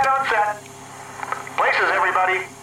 Quiet on set. Places, everybody.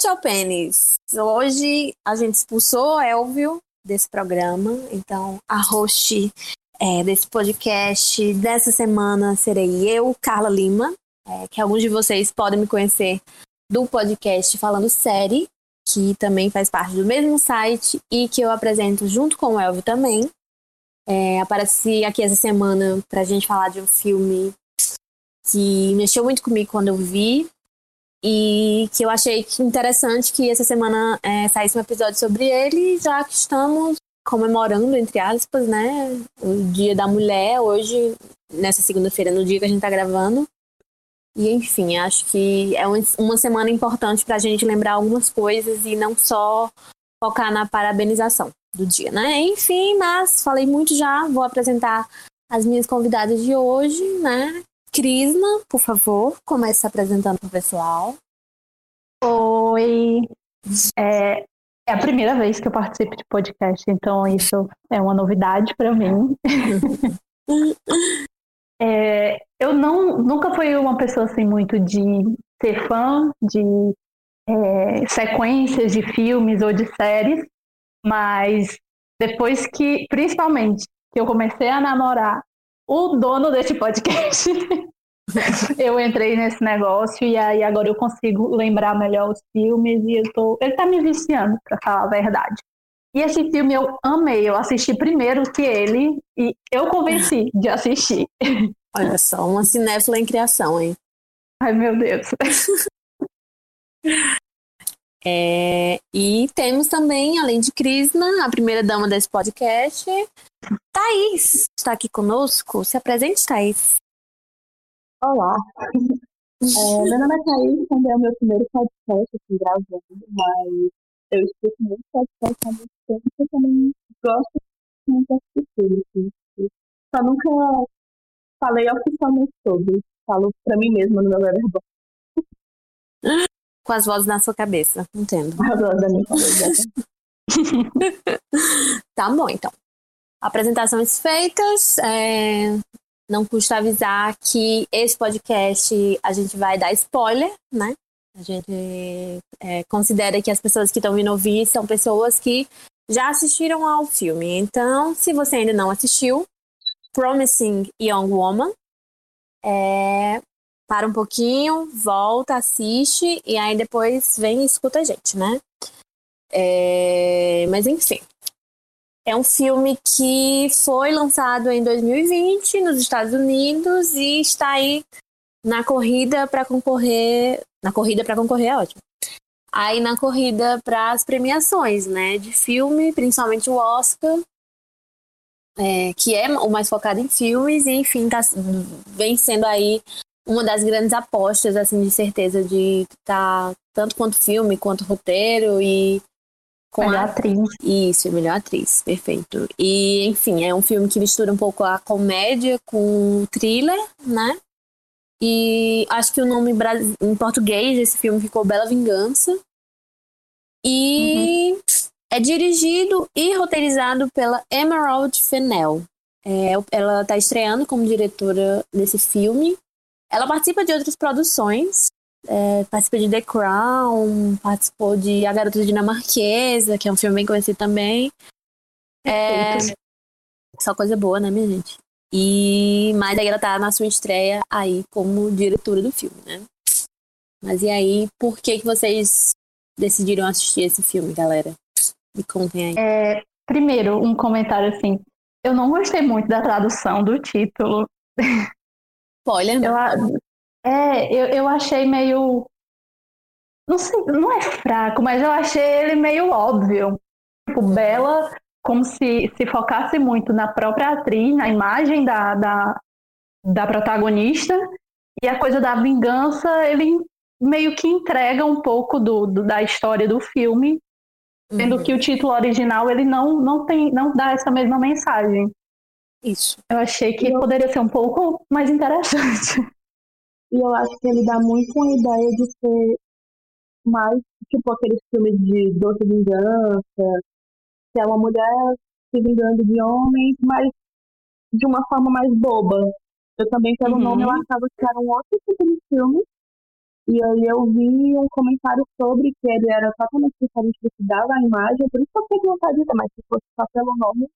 Morte ao pênis. Hoje a gente expulsou o Elvio desse programa, então a host é, desse podcast dessa semana serei eu, Carla Lima, é, que alguns de vocês podem me conhecer do podcast Falando Série, que também faz parte do mesmo site e que eu apresento junto com o Elvio também. É, apareci aqui essa semana pra gente falar de um filme que mexeu muito comigo quando eu vi, e que eu achei interessante que essa semana é, saísse um episódio sobre ele, já que estamos comemorando, entre aspas, né, o Dia da Mulher, hoje, nessa segunda-feira, no dia que a gente está gravando. E, enfim, acho que é uma semana importante para a gente lembrar algumas coisas e não só focar na parabenização do dia, né? Enfim, mas falei muito já, vou apresentar as minhas convidadas de hoje, né? Crisma, por favor, comece se apresentando para o pessoal. Oi, é, é, a primeira vez que eu participo de podcast, então isso é uma novidade para mim. é, eu não, nunca fui uma pessoa assim muito de ser fã de é, sequências de filmes ou de séries, mas depois que, principalmente, que eu comecei a namorar o dono desse podcast. eu entrei nesse negócio e aí agora eu consigo lembrar melhor os filmes e eu tô. Ele tá me viciando, pra falar a verdade. E esse filme eu amei, eu assisti primeiro que ele e eu convenci de assistir. Olha só, uma cinéfila em criação, hein? Ai, meu Deus. É, e temos também, além de Krishna, a primeira dama desse podcast, Thaís está aqui conosco. Se apresente, Thaís. Olá. É, meu nome é Thaís, também é o meu primeiro podcast aqui gravando, mas eu escuto muito podcast há muito tempo e também gosto muito de assistir. Assim. Só nunca falei oficialmente sobre. Falo pra mim mesma no meu Letterboxd. Com as vozes na sua cabeça, entendo. As vozes da minha cabeça. tá bom, então. Apresentações feitas. É... Não custa avisar que esse podcast a gente vai dar spoiler, né? A gente é, considera que as pessoas que estão vindo ouvir são pessoas que já assistiram ao filme. Então, se você ainda não assistiu, Promising Young Woman, é, para um pouquinho, volta, assiste e aí depois vem e escuta a gente, né? É, mas enfim, é um filme que foi lançado em 2020 nos Estados Unidos e está aí na corrida para concorrer. Na corrida para concorrer é ótimo. Aí na corrida para as premiações, né? De filme, principalmente o Oscar, é, que é o mais focado em filmes, e enfim, tá, vem sendo aí uma das grandes apostas, assim, de certeza de tá, tanto quanto filme, quanto roteiro e com melhor a... atriz. Isso, melhor atriz, perfeito. E, enfim, é um filme que mistura um pouco a comédia com o thriller, né? E acho que o nome em português desse filme ficou Bela Vingança. E é dirigido e roteirizado pela Emerald Fennell. É, ela está estreando como diretora desse filme. Ela participa de outras produções, é, participa de The Crown, participou de A Garota Dinamarquesa, que é um filme bem conhecido também. É, só coisa boa, né, minha gente? E, mas aí ela tá na sua estreia aí como diretora do filme, né? Mas e aí, por que, que vocês decidiram assistir esse filme, galera? Me contem aí. É, primeiro, um comentário assim. Eu não gostei muito da tradução do título. Spoiler, eu, É, eu, eu achei meio. Não sei, não é fraco, mas eu achei ele meio óbvio. Tipo, Bela, como se se focasse muito na própria atriz, na imagem da, da, da protagonista, e a coisa da vingança, ele meio que entrega um pouco do, do da história do filme, sendo uhum. que o título original ele não, não, tem, não dá essa mesma mensagem. Isso. Eu achei que poderia ser um pouco mais interessante. E eu acho que ele dá muito uma ideia de ser mais tipo aqueles filmes de doce vingança, que é uma mulher se vingando de homens, mas de uma forma mais boba. Eu também, pelo uhum. nome, eu achava que era um outro tipo de filme. E aí eu vi um comentário sobre que ele era totalmente diferente do que dava a imagem, por isso que eu fiquei vontade de mas se fosse só pelo nome,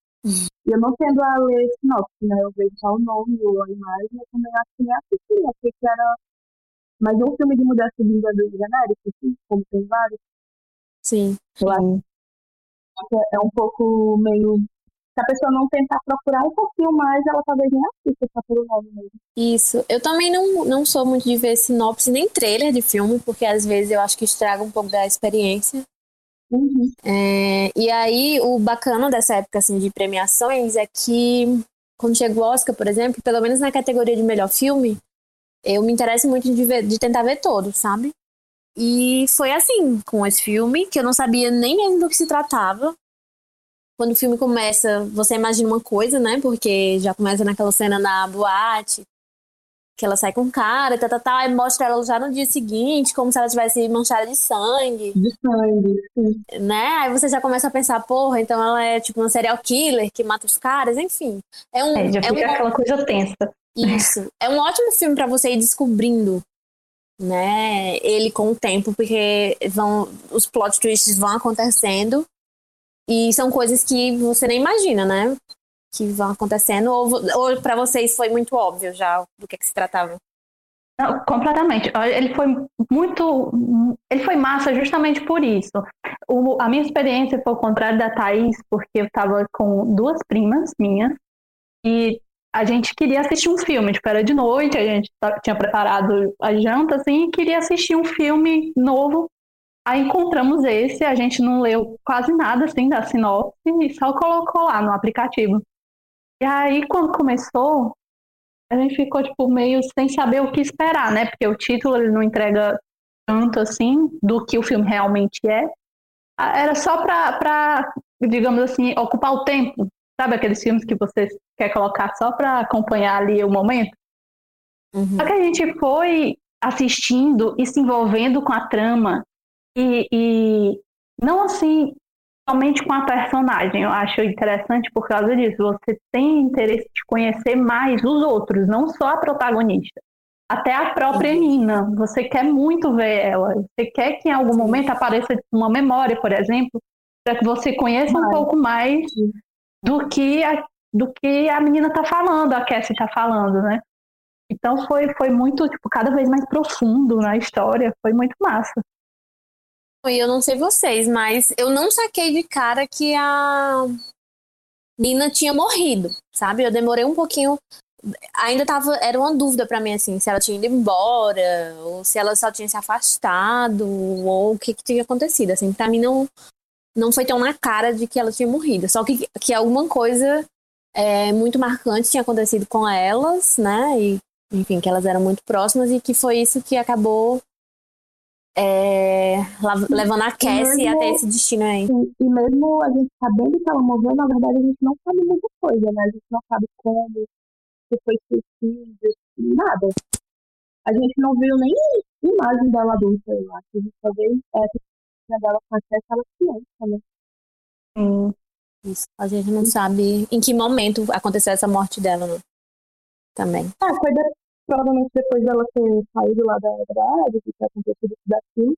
eu não tendo a ler sinopse, né? Eu vejo só o nome ou a imagem, eu também acho que nem assisti, achei que era mais um filme de mudança de vingando genérico, assim, como tem vários. Sim. Eu acho é um pouco meio se a pessoa não tentar procurar um pouquinho mais, ela talvez nem assista só pelo nome mesmo. Isso. Eu também não, não sou muito de ver sinopse nem trailer de filme, porque às vezes eu acho que estraga um pouco da experiência. Uhum. É, e aí, o bacana dessa época assim, de premiações é que, quando chega o Oscar, por exemplo, pelo menos na categoria de melhor filme, eu me interesso muito de, ver, de tentar ver todos, sabe? E foi assim com esse filme, que eu não sabia nem mesmo do que se tratava. Quando o filme começa, você imagina uma coisa, né? Porque já começa naquela cena na boate, que ela sai com o cara, tá, tá, tá, e mostra ela já no dia seguinte, como se ela tivesse manchada de sangue. De sangue, sim. Né? Aí você já começa a pensar, porra, então ela é tipo uma serial killer que mata os caras, enfim. É um. É, já é fica um... aquela coisa tensa. Isso. É um ótimo filme para você ir descobrindo né, ele com o tempo, porque vão, os plot twists vão acontecendo e são coisas que você nem imagina, né? Que vão acontecendo, ou, ou para vocês foi muito óbvio já do que, que se tratava? Não, completamente. Ele foi muito. Ele foi massa justamente por isso. O, a minha experiência foi o contrário da Thaís, porque eu estava com duas primas minhas e a gente queria assistir um filme, tipo, era de noite, a gente tinha preparado a janta, assim, e queria assistir um filme novo. Aí encontramos esse, a gente não leu quase nada, assim, da sinopse, e só colocou lá no aplicativo. E aí, quando começou, a gente ficou, tipo, meio sem saber o que esperar, né? Porque o título, ele não entrega tanto, assim, do que o filme realmente é. Era só pra, pra digamos assim, ocupar o tempo Sabe aqueles filmes que você quer colocar só para acompanhar ali o momento? Uhum. Só que a gente foi assistindo e se envolvendo com a trama e, e não assim somente com a personagem. Eu acho interessante por causa disso. Você tem interesse de conhecer mais os outros, não só a protagonista. Até a própria uhum. Nina. Você quer muito ver ela. Você quer que em algum momento apareça uma memória, por exemplo, para que você conheça um pouco mais do que a, do que a menina tá falando, a Cassie tá falando, né? Então foi, foi muito, tipo, cada vez mais profundo na história, foi muito massa. E eu não sei vocês, mas eu não saquei de cara que a Nina tinha morrido, sabe? Eu demorei um pouquinho. Ainda tava. Era uma dúvida para mim, assim, se ela tinha ido embora, ou se ela só tinha se afastado, ou o que, que tinha acontecido. Assim, pra mim não, não foi tão na cara de que ela tinha morrido. Só que, que alguma coisa é, muito marcante tinha acontecido com elas, né? E, enfim, que elas eram muito próximas e que foi isso que acabou é, levando a Cassie até esse destino aí. E, e, mesmo a gente sabendo que ela morreu, na verdade a gente não sabe muita coisa, né? A gente não sabe como, se foi suicídio, nada. A gente não viu nem imagem dela adulta, eu acho. A gente só vê é, rotina dela com aquela criança, né? Sim. Isso. A gente não sabe em que momento aconteceu essa morte dela, né? Também. Ah, foi de, provavelmente depois dela ter saído lá da grade, que tinha acontecido isso daqui.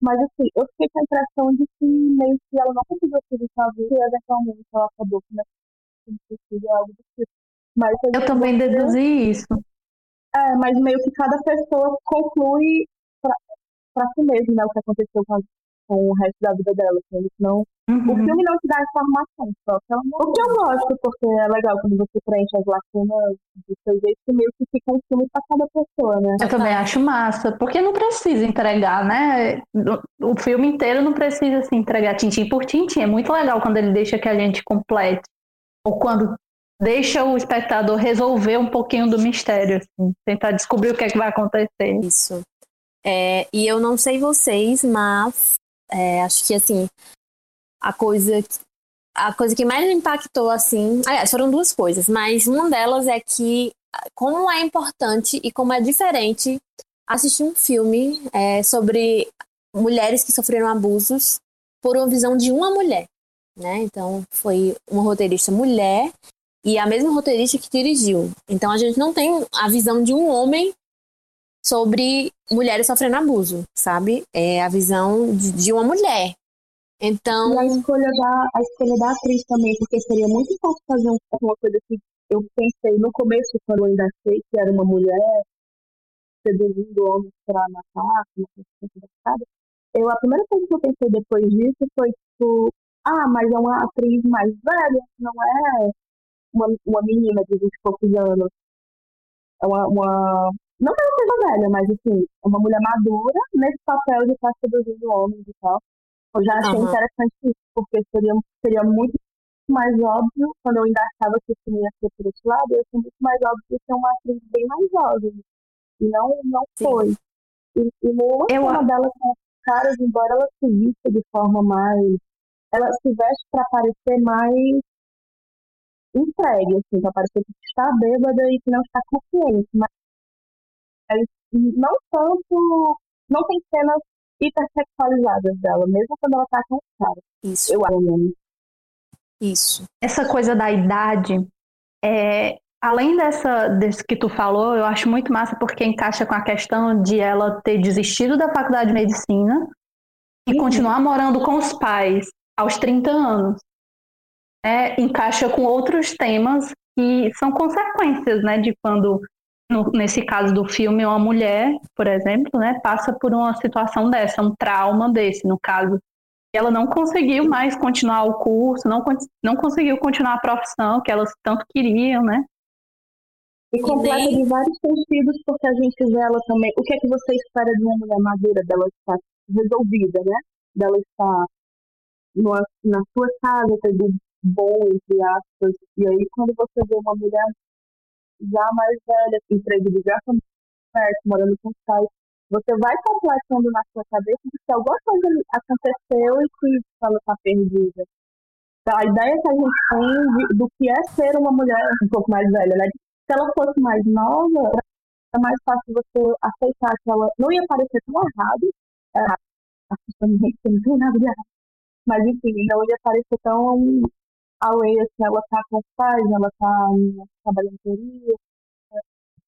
Mas assim, eu fiquei com a impressão de que meio que ela não conseguiu a vida e eventualmente ela acabou com algo do tipo. Mas, eu também deduzi isso. É, mas meio que cada pessoa conclui pra si mesmo, né, o que aconteceu com, a, com o resto da vida dela. Assim, não, uhum. O filme não te dá informação, só que não... O que eu gosto, porque é legal quando você preenche as lacunas do seu jeito, que meio que fica um filme pra cada pessoa, né? Eu também acho massa, porque não precisa entregar, né? O filme inteiro não precisa se entregar tintim por tintim. É muito legal quando ele deixa que a gente complete. Ou quando deixa o espectador resolver um pouquinho do mistério, assim, tentar descobrir o que é que vai acontecer. Isso. É, e eu não sei vocês, mas é, acho que assim a coisa a coisa que mais me impactou assim, aliás, foram duas coisas, mas uma delas é que como é importante e como é diferente assistir um filme é, sobre mulheres que sofreram abusos por uma visão de uma mulher, né? Então foi uma roteirista mulher e a mesma roteirista que dirigiu. Então a gente não tem a visão de um homem sobre mulheres sofrendo abuso, sabe? É a visão de, de uma mulher. Então. E a escolha, da, a escolha da atriz também, porque seria muito fácil fazer uma coisa que eu pensei no começo, quando eu ainda sei que era uma mulher seduzindo homens para matar, eu, a primeira coisa que eu pensei depois disso foi, tipo, ah, mas é uma atriz mais velha, não é uma, uma menina de 20 e poucos anos. É uma, uma não que ela seja velha, mas assim, é uma mulher madura nesse papel de estar seduzindo homens e tal. Eu já achei uhum. interessante isso, porque seria, seria muito mais óbvio, quando eu ainda achava que o filme ia ser por esse lado, ia ser muito mais óbvio ser uma atriz bem mais jovem. E não, não foi. E, e no eu... uma delas com caras, embora ela se vista de forma mais. Ela se veste para parecer mais entregue, assim, para parecer que está bêbada e que não está consciente. Mas não tanto. Não tem cenas hipersexualizadas dela, mesmo quando ela tá com os caras. Isso. Eu acho. Isso. Essa coisa da idade, é, além dessa desse que tu falou, eu acho muito massa porque encaixa com a questão de ela ter desistido da faculdade de medicina e uhum. continuar morando com os pais aos 30 anos. É, encaixa com outros temas que são consequências né, de quando no, nesse caso do filme, uma mulher, por exemplo, né, passa por uma situação dessa, um trauma desse, no caso. Ela não conseguiu mais continuar o curso, não, não conseguiu continuar a profissão que elas tanto queriam, né? E completa de vários sentidos, porque a gente vê ela também. O que é que você espera de uma mulher madura? Dela estar resolvida, né? Dela estar numa, na sua casa, tendo bom, entre aspas. E aí, quando você vê uma mulher já mais velha, emprego de garçom perto, morando com os pais, você vai completando na sua cabeça de que alguma coisa aconteceu e que ela está perdida. Então, a ideia que a gente tem de, do que é ser uma mulher um pouco mais velha, né? Se ela fosse mais nova, é mais fácil você aceitar que ela não ia parecer tão errado, é, não tem nada de errado, mas enfim, não ia parecer tão a Leia, assim, ela tá com os pais, ela tá trabalhando em teoria. Né?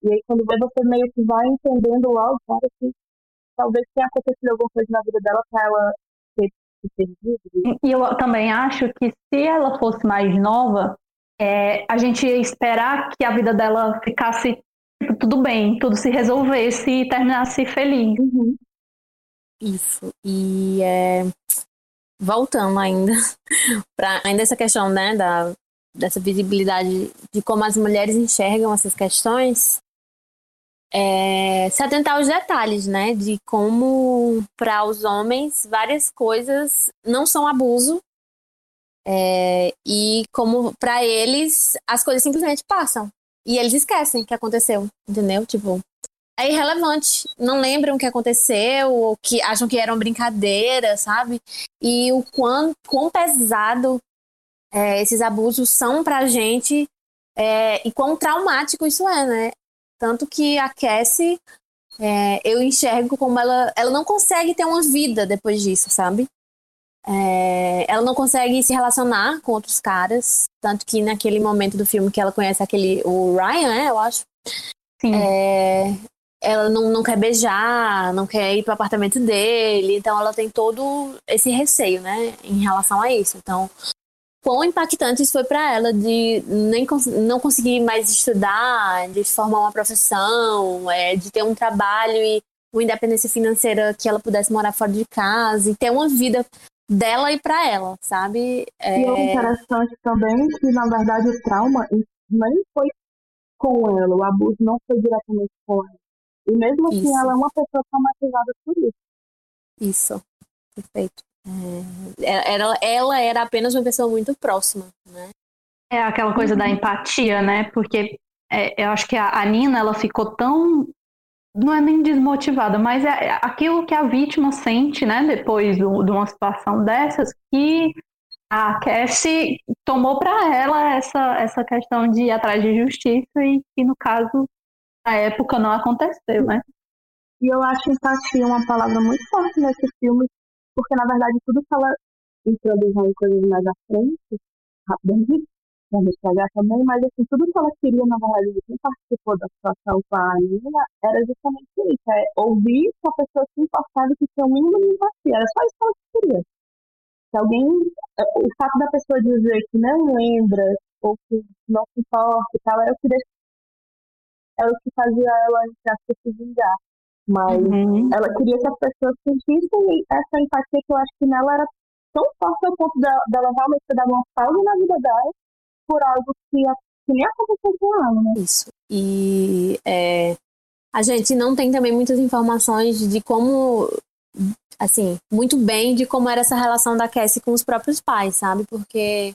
E aí, quando você meio que vai entendendo logo, cara, que talvez tenha acontecido alguma coisa na vida dela pra ela ter se perdido. E eu também acho que se ela fosse mais nova, é, a gente ia esperar que a vida dela ficasse tipo, tudo bem, tudo se resolvesse e terminasse feliz. Uhum. Isso. E é, voltando ainda para ainda essa questão, né, da dessa visibilidade de como as mulheres enxergam essas questões, é, se atentar aos detalhes, né, de como para os homens várias coisas não são abuso é, e como para eles as coisas simplesmente passam e eles esquecem que aconteceu, entendeu? Tipo, é irrelevante. Não lembram o que aconteceu, ou que acham que eram brincadeiras, sabe? E o quão, quão pesado é, esses abusos são pra gente é, e quão traumático isso é, né? Tanto que a Cassie é, eu enxergo como ela, ela não consegue ter uma vida depois disso, sabe? É, ela não consegue se relacionar com outros caras, tanto que naquele momento do filme que ela conhece aquele o Ryan, né, eu acho. Sim. É, ela não, não quer beijar, não quer ir pro apartamento dele, então ela tem todo esse receio, né, em relação a isso. Então, quão impactante isso foi para ela de nem não conseguir mais estudar, de formar uma profissão, é, de ter um trabalho e uma independência financeira que ela pudesse morar fora de casa e ter uma vida dela e para ela, sabe? É... E é interessante também que, na verdade, o trauma nem foi com ela, o abuso não foi diretamente com ela. E mesmo assim, isso. ela é uma pessoa traumatizada por isso. Isso, perfeito. É, ela, ela era apenas uma pessoa muito próxima, né? É aquela coisa da empatia, né? Porque é, eu acho que a, a, Nina, ela ficou tão. Não é nem desmotivada, mas é aquilo que a vítima sente, né? Depois do, de uma situação dessas, que a Cassie tomou para ela essa, essa questão de ir atrás de justiça e que, no caso, na época não aconteceu, né? E eu acho empatia uma palavra muito forte nesse filme, porque na verdade tudo que ela introduziu em coisas mais à frente, rapidamente, vamos estragar também, mas assim, tudo que ela queria, na verdade, de quem participou da situação com a Nina, era justamente isso, é ouvir que a pessoa se importava que um mínimo de empatia, era só isso que ela queria. Se alguém, é, o fato da pessoa dizer que não lembra, ou que não se importa e tal, era o que, era o que fazia ela, entre se vingar. Mas uhum. ela queria que as pessoas sentissem essa empatia que eu acho que nela era tão forte ao ponto dela, dela realmente dado uma pausa na vida dela por algo que, que nem aconteceu com ela, né? Isso. E é, a gente não tem também muitas informações de como, assim, muito bem de como era essa relação da Cassie com os próprios pais, sabe? Porque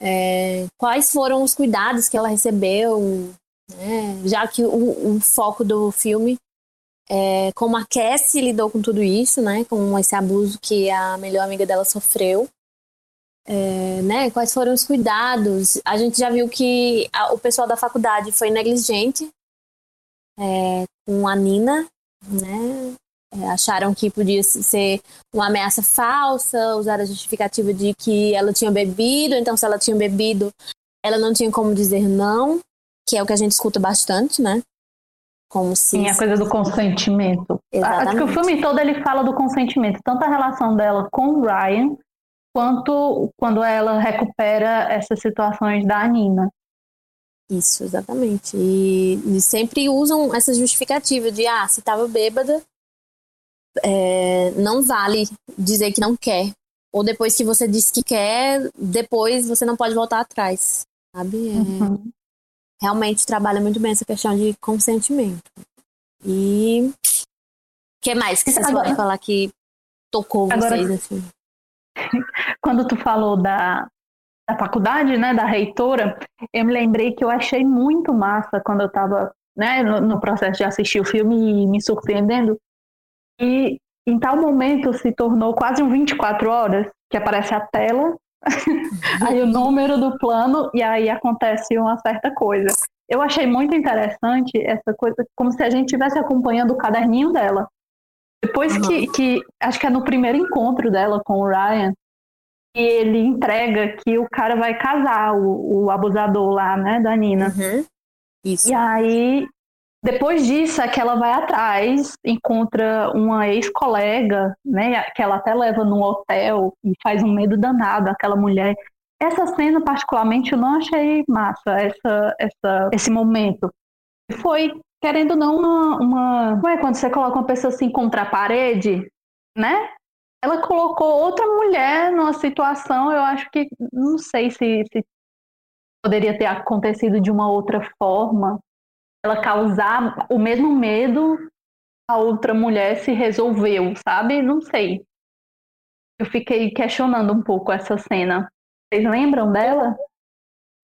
é, quais foram os cuidados que ela recebeu, né? já que o, o foco do filme é, como a Cassie lidou com tudo isso, né? Com esse abuso que a melhor amiga dela sofreu. É, né, quais foram os cuidados? A gente já viu que a, o pessoal da faculdade foi negligente é, com a Nina, né? É, acharam que podia ser uma ameaça falsa, usaram a justificativa de que ela tinha bebido, então se ela tinha bebido, ela não tinha como dizer não, que é o que a gente escuta bastante, né? Como se. Sim, a coisa do consentimento. Exatamente. Acho que o filme todo ele fala do consentimento, tanto a relação dela com o Ryan, quanto quando ela recupera essas situações da Nina. Isso, exatamente. E, e sempre usam essa justificativa de, ah, se estava bêbada, é, não vale dizer que não quer. Ou depois que você disse que quer, depois você não pode voltar atrás, sabe? É, uhum realmente trabalha muito bem essa questão de consentimento. E o que mais que vocês Agora, podem falar que tocou vocês Agora, assim? Quando tu falou da, da faculdade, né, da reitora, eu me lembrei que eu achei muito massa quando eu estava né, no, no, processo de assistir o filme e me surpreendendo. E em tal momento se tornou quase um 24 horas, que aparece a tela aí o número do plano e aí acontece uma certa coisa. Eu achei muito interessante essa coisa, como se a gente estivesse acompanhando o caderninho dela. Depois uhum. que, que, acho que é no primeiro encontro dela com o Ryan, e ele entrega que o cara vai casar, o, o abusador lá, né, da Nina. Uhum. Isso. E aí depois disso é que ela vai atrás, encontra uma ex-colega, né, que ela até leva num hotel e faz um medo danado aquela mulher. Essa cena, particularmente, eu não achei massa, essa, essa, esse momento. Foi, querendo ou não, uma, uma. Como é quando você coloca uma pessoa assim contra a parede, né? Ela colocou outra mulher numa situação, eu acho que. Não sei se, se poderia ter acontecido de uma outra forma ela causar o mesmo medo a outra mulher se resolveu, sabe? Não sei. Eu fiquei questionando um pouco essa cena. Vocês lembram dela?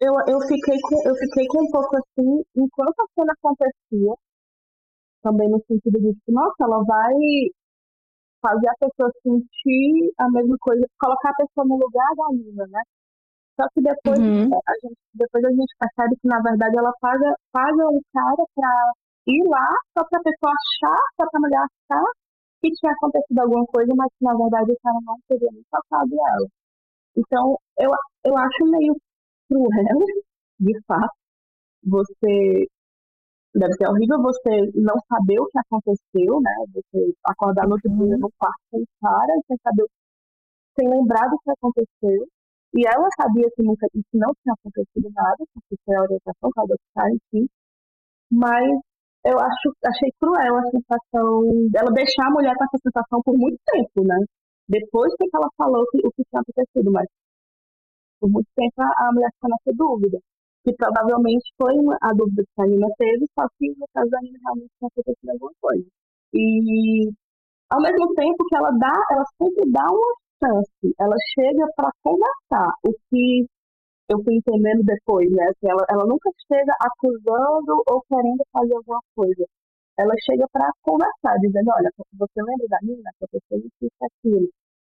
Eu, eu, fiquei, com, eu fiquei com um pouco assim, enquanto a cena acontecia, também no sentido de que, nossa, ela vai fazer a pessoa sentir a mesma coisa, colocar a pessoa no lugar da Nina, né? Só que depois, uhum. a gente, depois a gente percebe que, na verdade, ela paga, paga um cara para ir lá só pra pessoa achar, só pra mulher achar que tinha acontecido alguma coisa, mas que na verdade o cara não teria nem passado ela. Então, eu, eu acho meio cruel, de fato, você. Deve ser horrível você não saber o que aconteceu, né? Você acordar no outro dia no quarto com o cara, sem saber, sem lembrar do que aconteceu. E ela sabia que, nunca, que não tinha acontecido nada, porque foi a orientação que ela si. Mas eu acho, achei cruel a sensação dela deixar a mulher com essa sensação por muito tempo, né? Depois que ela falou que, o que tinha acontecido, mas por muito tempo a, mulher ficou nessa dúvida. Que provavelmente foi a dúvida que a Nina teve, só que no caso da Nina realmente tinha acontecido alguma coisa. E ao mesmo tempo que ela dá, ela sempre dá uma chance, ela chega para conversar, o que eu fui entendendo depois, né? Assim, ela, ela nunca chega acusando ou querendo fazer alguma coisa. Ela chega para conversar, dizendo, olha, você lembra da menina que aconteceu isso e aquilo.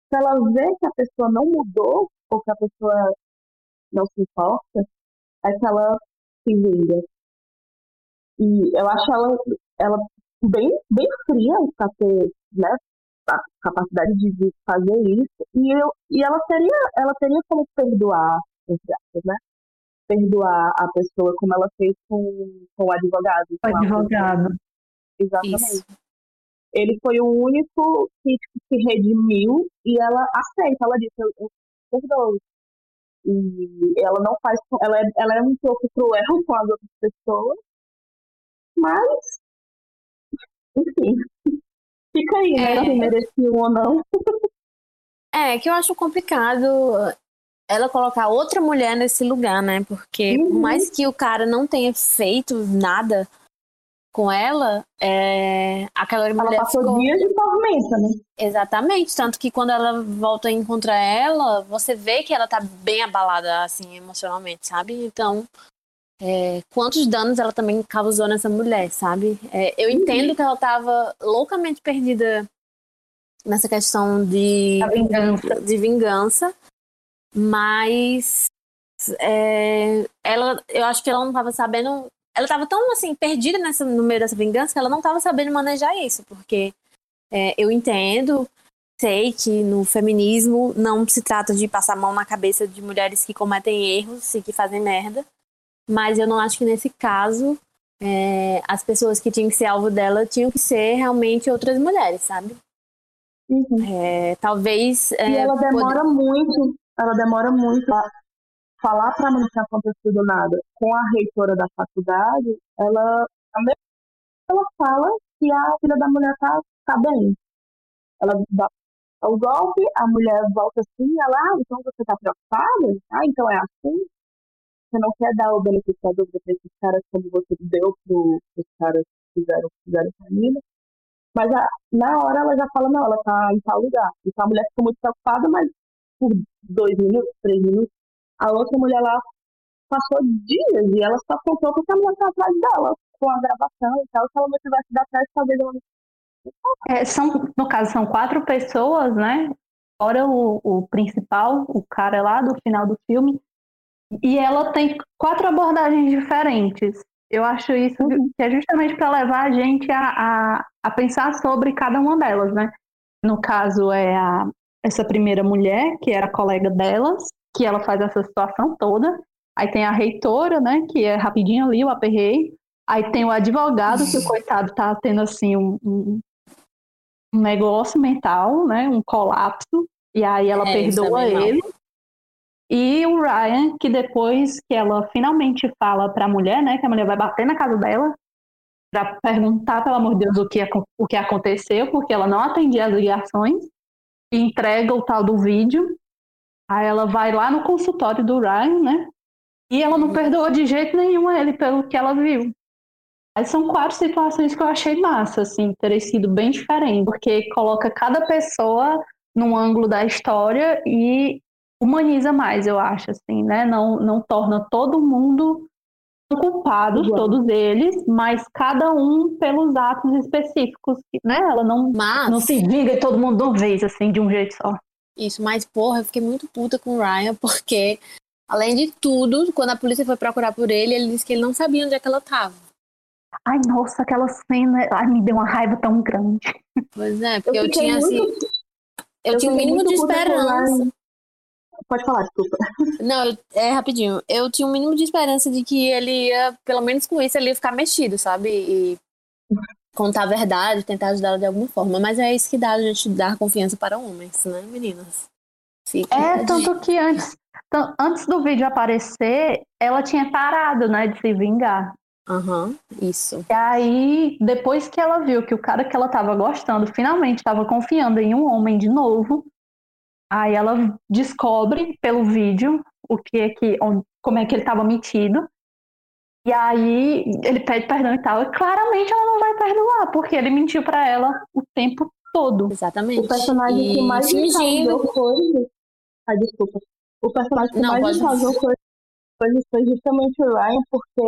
Se ela vê que a pessoa não mudou, ou que a pessoa não se importa, é que ela se vinga. E eu acho ela, ela bem, bem fria para ter né, a capacidade de fazer isso. E, eu, e ela teria, ela teria como perdoar, entre aspas, né? Perdoar a pessoa como ela fez com, com o advogado. O advogado. Exatamente. Isso. Ele foi o único que tipo, se redimiu e ela aceita, ela disse, eu, eu perdoo. E ela não faz. Ela é, ela é um pouco cruel com as outras pessoas, mas. Enfim. Fica aí, né? É... Se mereciam ou não. É, que eu acho complicado ela colocar outra mulher nesse lugar, né? Porque uhum. por mais que o cara não tenha feito nada com ela, é... aquela ela mulher. Ela passou ficou... dias de tormenta, né? Exatamente. Tanto que quando ela volta a encontrar ela, você vê que ela tá bem abalada, assim, emocionalmente, sabe? Então, é, quantos danos ela também causou nessa mulher, sabe? É, eu uhum. entendo que ela estava loucamente perdida nessa questão de vingança. de vingança, mas é, ela, eu acho que ela não estava sabendo, ela estava tão assim perdida nessa, no meio dessa vingança que ela não estava sabendo manejar isso, porque é, eu entendo, sei que no feminismo não se trata de passar a mão na cabeça de mulheres que cometem erros e que fazem merda, mas eu não acho que nesse caso é, as pessoas que tinham que ser alvo dela tinham que ser realmente outras mulheres, sabe? Uhum. É, talvez. É, e ela demora poder... muito, ela demora muito a falar para mim não tinha acontecido nada. Com a reitora da faculdade, ela, ela fala que a filha da mulher tá, tá bem. Ela dá o golpe, a mulher volta assim, ela, ah, então você tá preocupada? Ah, então é assim? Você não quer dar o benefício da dúvida para esses caras como você deu para os caras que fizeram, fizeram família. Mas a, na hora ela já fala, não, ela está em tal lugar. Então a mulher fica muito preocupada, mas por dois minutos, três minutos, a outra mulher lá passou dias e ela só contou porque a mulher está atrás dela, com a gravação e tal. Se ela não tivesse ido atrás, talvez ela não é, são, no caso, são quatro pessoas, né? Fora o, o principal, o cara lá do final do filme, e ela tem quatro abordagens diferentes. Eu acho isso uhum. que é justamente para levar a gente a, a, a, pensar sobre cada uma delas, né? No caso, é a, essa primeira mulher, que era colega delas, que ela faz essa situação toda. Aí tem a reitora, né? Que é rapidinho ali, o aperrei. Aí tem o advogado, que o coitado tá tendo assim um, um, um negócio mental, né? Um colapso. E aí ela é, perdoa ele. E o Ryan, que depois que ela finalmente fala para a mulher, né, que a mulher vai bater na casa dela para perguntar, pelo amor de Deus, o que, o que aconteceu, porque ela não atendia as ligações, e entrega o tal do vídeo. Aí ela vai lá no consultório do Ryan, né? E ela não perdoou de jeito nenhum ele pelo que ela viu. Aí são quatro situações que eu achei massa, assim, terem sido bem diferente, porque coloca cada pessoa num ângulo da história e humaniza mais, eu acho, assim, né? Não, não torna todo mundo culpados, Igual. todos eles, mas cada um pelos atos específicos, né? Ela não, mas... não se vinga todo mundo de uma vez, assim, de um jeito só. Isso, mas porra, eu fiquei muito puta com o Ryan, porque, além de tudo, quando a polícia foi procurar por ele, ele disse que ele não sabia onde é que ela tava. Ai, nossa, aquela cena, ai, me deu uma raiva tão grande. Pois é, porque eu, fiquei tinha assim. muito- Eu, eu tinha um fiquei mínimo de esperança. Pode falar, desculpa. Não, eu- é rapidinho. Eu tinha um mínimo de esperança de que ele ia, pelo menos com isso, ele ia ficar mexido, sabe? E contar a verdade, tentar ajudá-la de alguma forma. Mas é isso que dá a gente dar confiança para homens, né, meninas? Fica É, tanto que antes, antes do vídeo aparecer, ela tinha parado, né, de se vingar. Aham, isso. E aí, depois que ela viu que o cara que ela tava gostando finalmente tava confiando em um homem de novo, aí ela descobre pelo vídeo o que é que, onde- como é que ele tava metido. E aí ele pede perdão e tal. E claramente ela não vai perdoar, porque ele mentiu pra ela o tempo todo. Exatamente. O personagem E que mais fingindo. coisas. Ai, desculpa. O personagem que Não, mais causou coisas foi justamente o Ryan, porque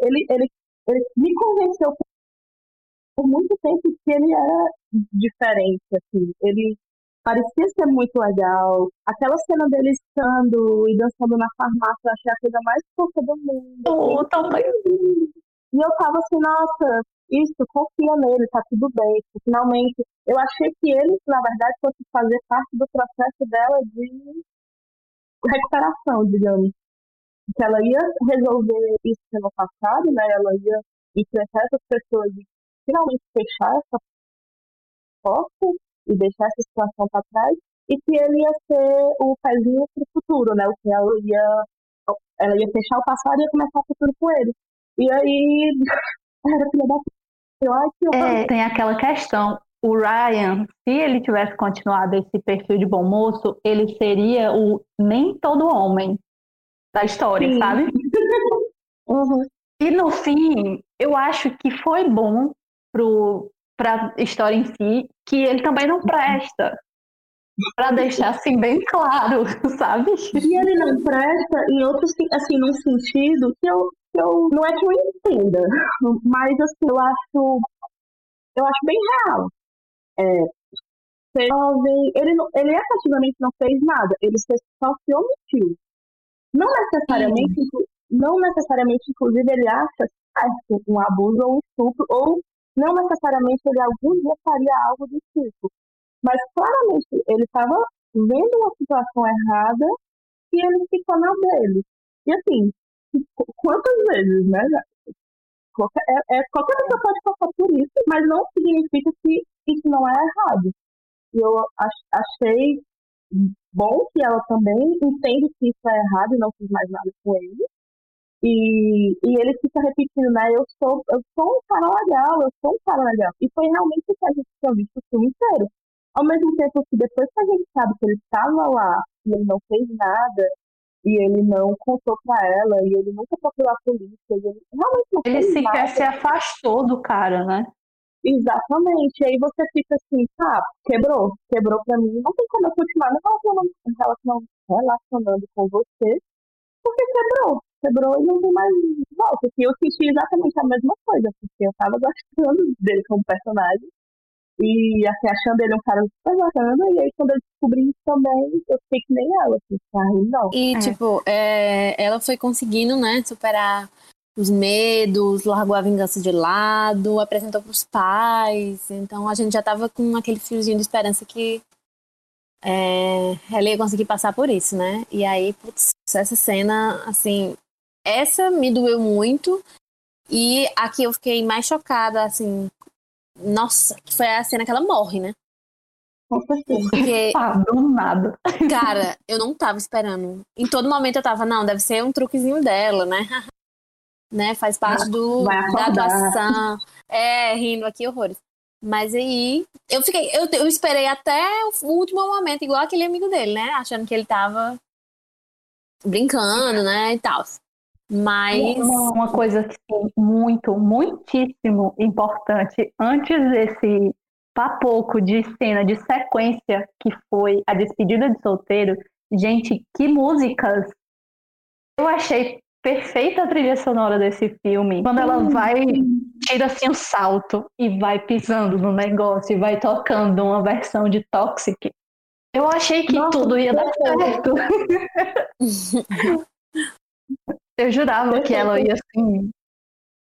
ele, ele, ele me convenceu por muito tempo que ele era diferente, assim. Ele parecia ser muito legal. Aquela cena dele estando e dançando na farmácia, eu achei a coisa mais fofa do mundo. Oh, também. E eu tava assim, nossa, isso, confia nele, tá tudo bem. tipo, Finalmente, eu achei que ele, na verdade, fosse fazer parte do processo dela de recuperação, digamos. Que ela ia resolver isso no passado, né? Ela ia enfrentar essas pessoas e finalmente fechar essa porta e deixar essa situação para trás. E que ele ia ser o pezinho pro futuro, né? O que ela ia, ela ia fechar o passado e ia começar o futuro com ele. E aí, era filha da. É, tem aquela questão. O Ryan, se ele tivesse continuado esse perfil de bom moço, ele seria o nem todo homem da história, Sim. sabe? Uhum. E no fim, eu acho que foi bom pro, pra história em si que ele também não presta. Pra deixar assim bem claro, sabe? E ele não presta em outro, sen- assim, num sentido que eu, que eu não é que eu entenda, mas assim, eu acho, eu acho bem real. É, jovem, ele, não- ele efetivamente não fez nada, ele só se omitiu. Não necessariamente, inclu- não necessariamente, inclusive, ele acha certo um abuso ou um estupro, ou não necessariamente ele algum dia faria algo do tipo. Mas claramente ele estava vendo uma situação errada e ele ficou na dele. E assim, qu- quantas vezes, né? Qualquer, é, é- qualquer pessoa pode passar por isso, mas não significa que isso não é errado. E eu ach- achei bom que ela também entende que isso é errado e não fez mais nada com ele. E, e ele fica repetindo, né? Eu sou, eu sou um cara legal, eu sou um cara legal. E foi realmente o que a gente tinha visto o filme inteiro. Ao mesmo tempo que depois que a gente sabe que ele estava lá e ele não fez nada, e ele não contou pra ela, e ele nunca procurou a polícia, ele realmente não Ele sequer nada. se afastou do cara, né? Exatamente. Aí você fica assim, tá, quebrou, quebrou pra mim. Não tem como eu continuar me relacionando, relacionando, relacionando com você, porque quebrou. Quebrou e não tem mais volta. E eu senti exatamente a mesma coisa, porque eu tava gostando dele como personagem. E assim, achando ele um cara super bacana. E aí quando eu descobri isso também, eu fiquei que nem ela, assim, ai, não. E, É. tipo, é, ela foi conseguindo, né, superar os medos, largou a vingança de lado, apresentou pros pais. Então a gente já tava com aquele fiozinho de esperança que é, ela ia conseguir passar por isso, né? E aí, putz, essa cena, assim, essa me doeu muito. E aqui eu fiquei mais chocada, assim. Nossa, que foi a cena que ela morre, né? Com certeza. Porque Ah, do nada. Cara, eu não tava esperando. Em todo momento eu tava, não, deve ser um truquezinho dela, né? né? Faz parte do, da atuação. É, rindo aqui horrores. Mas aí, eu fiquei, eu, eu esperei até o último momento, igual aquele amigo dele, né? Achando que ele tava brincando, né? E tal. Mas. Uma, coisa que sim, muito, muitíssimo importante antes desse papoco de cena de sequência que foi a despedida de solteiro, gente, que músicas! Eu achei perfeita a trilha sonora desse filme. Quando ela vai, tira assim o salto e vai pisando no negócio e vai tocando uma versão de Toxic. Eu achei que Nossa, tudo ia dar certo. Eu jurava que ela ia assim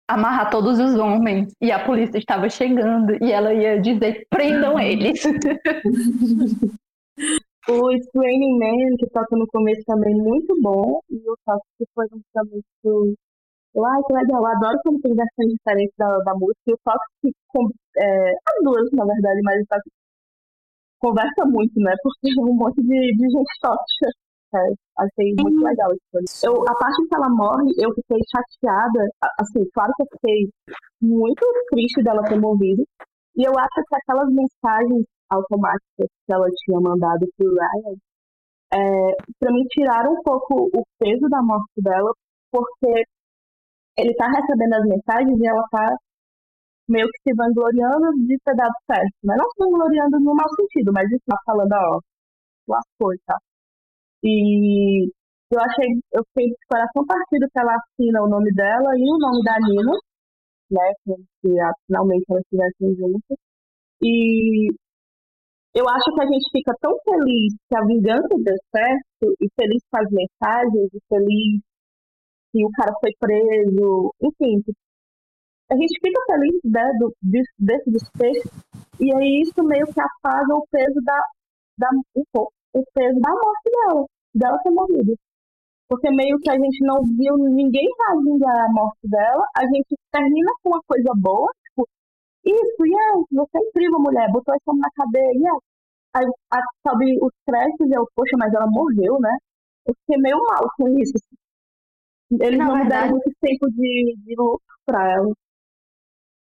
amarrar todos os homens e a polícia estava chegando e ela ia dizer prendam eles. o Training Man, que toca no começo também, muito bom. E o Toxic foi justamente do. Ai, que legal. Eu adoro quando tem versões diferentes da, da música. E o Toxic, é, as duas, na verdade, mas o Toxic conversa muito, né? Porque é um monte de, de gente tóxica. Achei muito legal isso. Eu, a parte que ela morre, eu fiquei chateada. Assim, claro que eu fiquei muito triste dela ter morrido. E eu acho que aquelas mensagens automáticas que ela tinha mandado pro Ryan, é, para mim tiraram um pouco o peso da morte dela, porque ele tá recebendo as mensagens e ela tá meio que se vangloriando de ter dado certo. Mas não se vangloriando no mau sentido, mas está falando, ó, lascou e tal. E eu achei, eu fiquei de coração partido que ela assina o nome dela e o nome da Nina, né? Se finalmente elas estivessem juntas. E eu acho que a gente fica tão feliz que a vingança deu certo, e feliz com as mensagens, e feliz que o cara foi preso, enfim. A gente fica feliz né, do, desse desfecho, e aí isso meio que apaga o peso da, da um pouco o peso da morte dela, dela ter morrido. Porque meio que a gente não viu ninguém reagindo à morte dela, a gente termina com uma coisa boa, tipo, isso, yes, você é incrível, mulher, botou esse homem na cadeia, yes. Aí a, sobe os créditos eu, poxa, mas ela morreu, né? Eu fiquei meio mal com isso. Eles na não verdade... deram muito tempo de, de luto pra ela.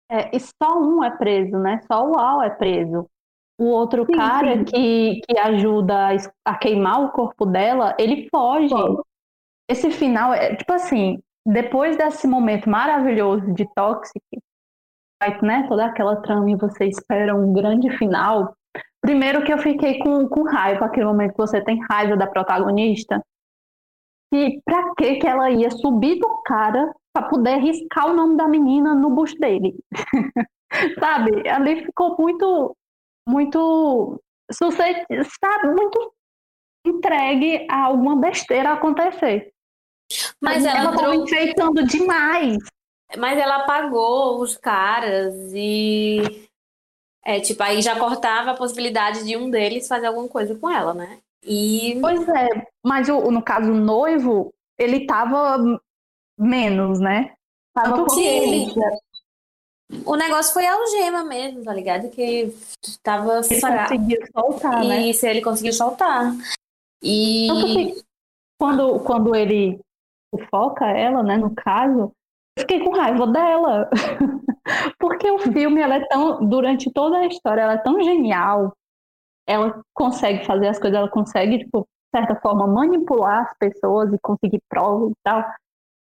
É, e só um é preso, né? Só o Al é preso. O outro sim, cara sim. Que, que ajuda a queimar o corpo dela, ele foge. Esse final é tipo assim, depois desse momento maravilhoso de Toxic, né, toda aquela trama e você espera um grande final. Primeiro que eu fiquei com, com raiva, aquele momento que você tem raiva da protagonista. E pra que que ela ia subir do cara para poder riscar o nome da menina no busto dele? Sabe? Ali ficou muito muito sabe, muito entregue a alguma besteira acontecer. Mas ela, ela trou... enfeitando demais. Mas ela apagou os caras e é, tipo, aí já cortava a possibilidade de um deles fazer alguma coisa com ela, né? E Pois é, mas o, no caso o noivo, ele tava menos, né? Tava com ele. O negócio foi a algema mesmo, tá ligado? Que tava ele conseguiu soltar, né? Isso, ele conseguiu soltar. E quando, quando ele foca ela, né, no caso, eu fiquei com raiva dela. Porque o filme, ela é tão, durante toda a história, ela é tão genial. Ela consegue fazer as coisas, ela consegue, tipo, de certa forma, manipular as pessoas e conseguir provas e tal.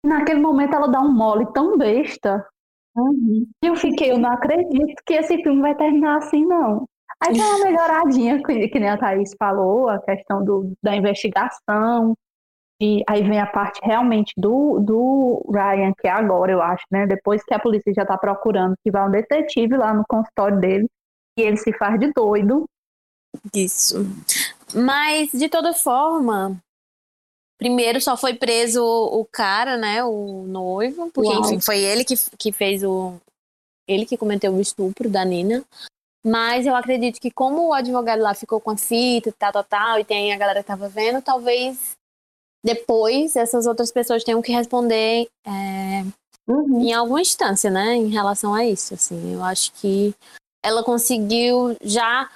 Naquele momento ela dá um mole tão besta Uhum. E eu fiquei, eu não acredito que esse filme vai terminar assim, não. Aí tem uma melhoradinha, que, que nem a Thaís falou, a questão do, da investigação. E aí vem a parte realmente do, do Ryan, que é agora, eu acho, né? Depois que a polícia já tá procurando, que vai um detetive lá no consultório dele, e ele se faz de doido. Isso. Mas, de toda forma, Primeiro só foi preso o cara, né? O noivo, porque, Uau. enfim, foi ele que, que fez o. Ele que cometeu o estupro da Nina. Mas eu acredito que, como o advogado lá ficou com a fita, tal, tal, tal, e tem a galera que tava vendo, talvez depois essas outras pessoas tenham que responder é, uhum. em alguma instância, né? Em relação a isso. Assim, eu acho que ela conseguiu já.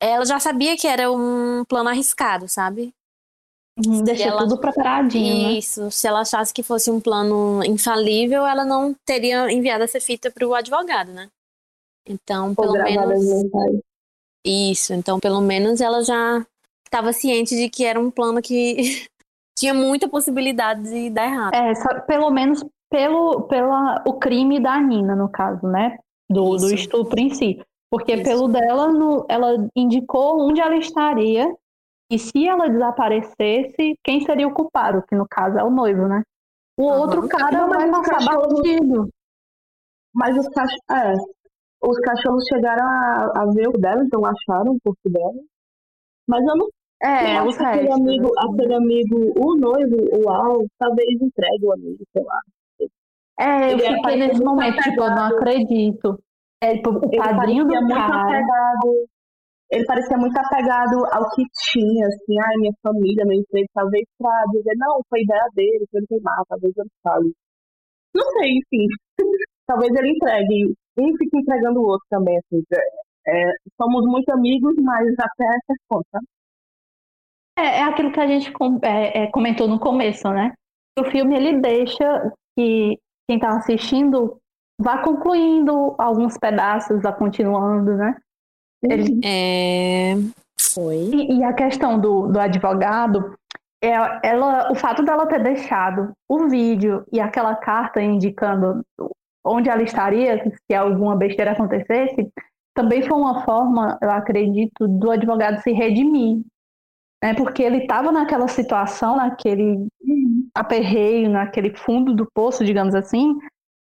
É, ela já sabia que era um plano arriscado, sabe? Uhum, deixou ela... tudo preparadinho. Né? Isso. Né? Se ela achasse que fosse um plano infalível, ela não teria enviado essa fita para o advogado, né? Então, pelo menos. Isso. Então, pelo menos ela já estava ciente de que era um plano que tinha muita possibilidade de dar errado. É, só, pelo menos pelo pela, o crime da Nina, no caso, né? Do, do estupro em si. Porque Isso. pelo dela, no, ela indicou onde ela estaria e se ela desaparecesse, quem seria o culpado? Que no caso é o noivo, né? O outro cara vai passar batido. Mas os cachorros. É, os cachorros chegaram a, a ver o dela, então acharam o corpo dela. Mas eu não. É, eu os aquele amigo, aquele amigo, o noivo, o Al, talvez entregue o amigo, sei lá. É, eu Ele fiquei parecia nesse momento, tipo, eu não apegado. acredito. É, tipo, o Ele padrinho do muito cara. apegado. Ele parecia muito apegado ao que tinha, assim, ai, minha família, meu emprego, talvez pra dizer, não, foi ideia dele, foi ele queimar, talvez eu fale. Não sei, enfim. talvez ele entregue. Um fique entregando o outro também, assim. É, somos muito amigos, mas até essa conta. É, é aquilo que a gente com- é, é, comentou no começo, né? O filme ele deixa que quem está assistindo vá concluindo alguns pedaços, vá continuando, né? Ele, É... Foi. e, e a questão do, do advogado, é, ela, o fato dela ter deixado o vídeo e aquela carta indicando onde ela estaria se alguma besteira acontecesse, também foi uma forma, eu acredito, do advogado se redimir. Né? Porque ele estava naquela situação, naquele aperreio, naquele fundo do poço, digamos assim,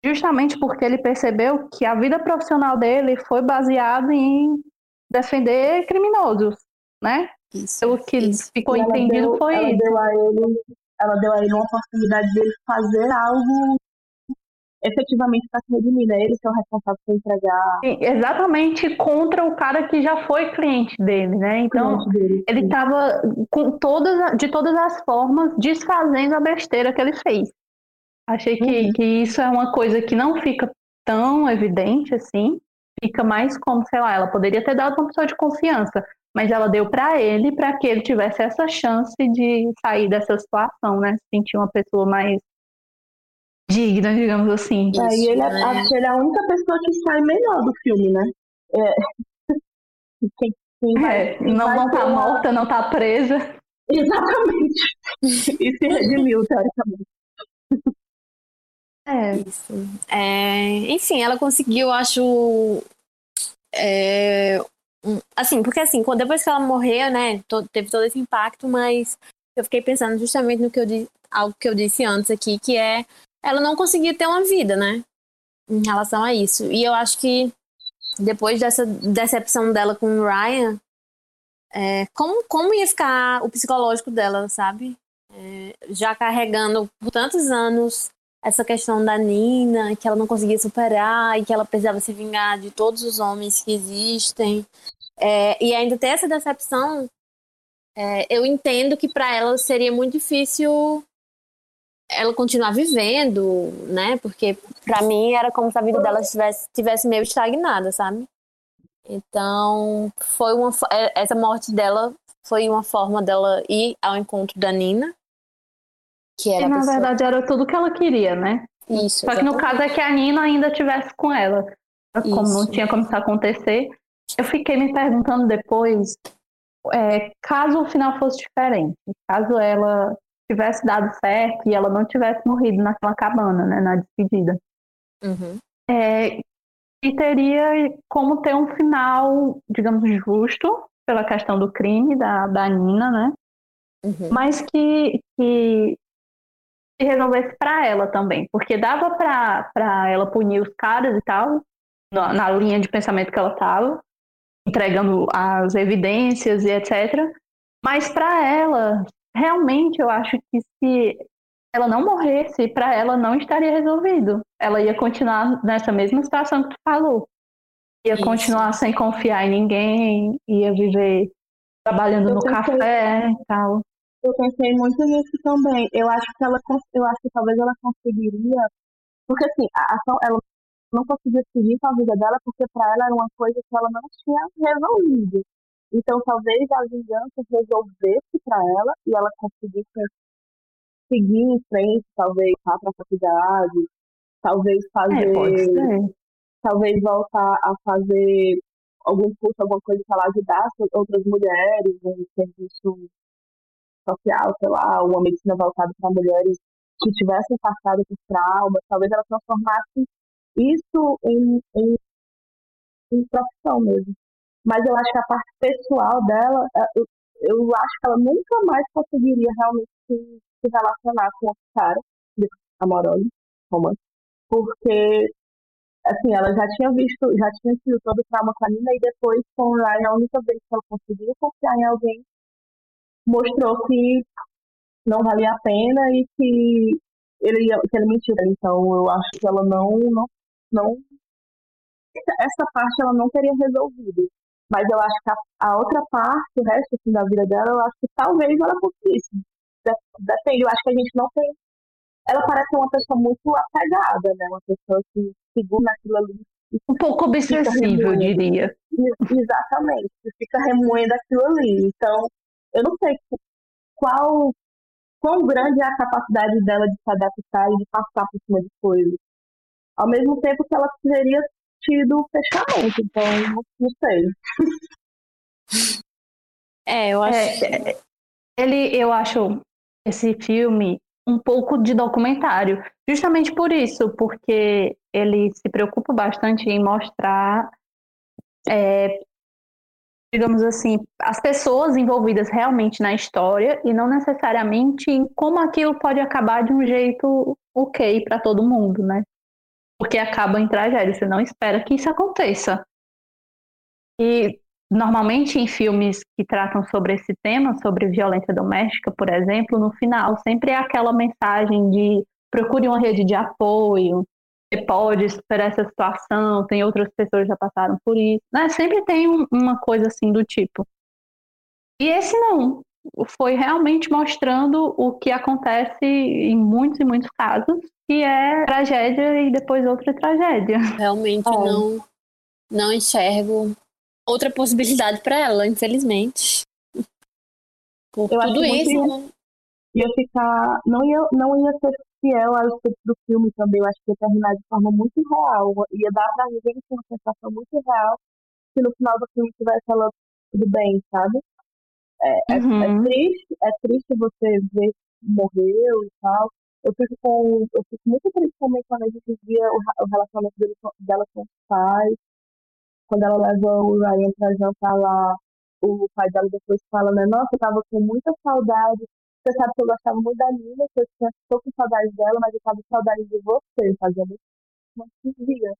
justamente porque ele percebeu que a vida profissional dele foi baseada em defender criminosos, né? Isso. Pelo que isso. ficou ela entendido deu- foi ela isso. Deu a ele, ela deu a ele uma oportunidade dele fazer algo efetivamente para se redimir, né? Ele que é o responsável por entregar Sim, Exatamente contra o cara que já foi cliente dele, né? Então, dele. ele estava com todas, de todas as formas desfazendo a besteira que ele fez. Achei que, Uhum. que isso é uma coisa que não fica tão evidente assim, fica mais como, sei lá, ela poderia ter dado uma pessoa de confiança, mas ela deu para ele para que ele tivesse essa chance de sair dessa situação, né? Se sentir uma pessoa mais digna, digamos assim. É, e ele é, né? acho que ele é a única pessoa que sai melhor do filme, né? É. Quem, quem vai, É, quem não, não tá morta, não tá presa. Exatamente. e se redimiu, teoricamente. É, Isso. É, enfim, ela conseguiu, acho. É, assim, porque assim, depois que ela morreu, né, teve todo esse impacto, mas eu fiquei pensando justamente no que eu disse, algo que eu disse antes aqui, que é ela não conseguia ter uma vida, né, em relação a isso. E eu acho que depois dessa decepção dela com o Ryan, é, como, como ia ficar o psicológico dela, sabe? É, já carregando por tantos anos essa questão da Nina, que ela não conseguia superar e que ela precisava se vingar de todos os homens que existem. É, e ainda ter essa decepção, é, eu entendo que para ela seria muito difícil ela continuar vivendo, né? Porque para mim era como se a vida dela estivesse, tivesse meio estagnada, sabe? Então, foi uma é, essa morte dela foi uma forma dela ir ao encontro da Nina, que era e na pessoa- verdade era tudo que ela queria, né? isso. Só que no exatamente. caso é que a Nina ainda estivesse com ela. Como não Isso. tinha como isso acontecer, eu fiquei me perguntando depois, é, caso o final fosse diferente, caso ela tivesse dado certo e ela não tivesse morrido naquela cabana, né, na despedida. Uhum. É, e teria como ter um final, digamos, justo pela questão do crime da, da Nina, né? Uhum. mas que, que se resolvesse para ela também, porque dava para ela punir os caras e tal, na, na linha de pensamento que ela estava, entregando as evidências e etc. Mas para ela, realmente eu acho que se ela não morresse, para ela não estaria resolvido. Ela ia continuar nessa mesma situação que tu falou. Ia Isso. continuar sem confiar em ninguém, ia viver trabalhando Eu no pensei- café e tal. Eu pensei muito nisso também. Eu acho que ela, eu acho que talvez ela conseguiria, porque assim, a ação, ela não conseguia seguir com a vida dela porque para ela era uma coisa que ela não tinha resolvido. Então talvez a vingança resolvesse para ela e ela conseguisse seguir em frente, talvez ir para a faculdade, talvez fazer É, pode ser. talvez voltar a fazer algum curso, alguma coisa que ela ajudasse outras mulheres, um serviço social, sei lá, uma medicina voltada para mulheres que tivessem passado por traumas, talvez ela transformasse isso em, em, em profissão mesmo. Mas eu acho que a parte pessoal dela, eh, eu, eu acho que ela nunca mais conseguiria realmente se, se relacionar com outro cara, amoroso, romance, porque assim, ela já tinha visto, já tinha tido todo o trauma com a Nina e depois com o Ryan, a única vez que ela conseguiu confiar em alguém, mostrou que não valia a pena e que ele, que ele mentiu. Então eu acho que ela não, não, não. Essa parte ela não teria resolvido. Mas eu acho que a, a outra parte, o resto assim, da vida dela, eu acho que talvez ela conseguisse. Depende, eu acho que a gente não tem. Ela parece uma pessoa muito apegada, né? Uma pessoa que segura aquilo ali. Um pouco obsessiva, eu diria. Exatamente, fica remoendo aquilo ali. Então, eu não sei qual quão grande é a capacidade dela de se adaptar e de passar por cima de coisas. Ao mesmo tempo que ela teria tido fechamento, então não sei. É, eu acho. É, ele, eu acho esse filme um pouco de documentário, justamente por isso, porque ele se preocupa bastante em mostrar é, digamos assim, as pessoas envolvidas realmente na história e não necessariamente em como aquilo pode acabar de um jeito ok para todo mundo, né? Porque acaba em tragédia, você não espera que isso aconteça. E normalmente em filmes que tratam sobre esse tema, sobre violência doméstica, por exemplo, no final sempre é aquela mensagem de procure uma rede de apoio, pode superar essa situação, tem outras pessoas que já passaram por isso, né? Sempre tem um, uma coisa assim do tipo. E esse não, foi realmente mostrando o que acontece em muitos e muitos casos, que é tragédia e depois outra tragédia. Realmente é. não não enxergo outra possibilidade para ela, infelizmente. Por eu tudo isso. Ia, ia ficar. Não ia, não ia ser fiel ao espírito do filme também. Eu acho que ia terminar de forma muito real. Ia dar pra gente uma sensação muito real se no final do filme tivesse ela tudo bem, sabe? É, é, é uhum. é, triste, é triste você ver que morreu e tal. Eu fico, com, eu fico muito triste também quando a gente via o, o relacionamento dele, dela com os pais. Quando ela leva o Ryan pra jantar lá, o pai dela depois fala, né? Nossa, eu tava com muita saudade você sabe que eu gostava muito da Nina, que eu tinha, tô com saudade dela, mas eu tava com saudade de você, fazia muito, muito dia.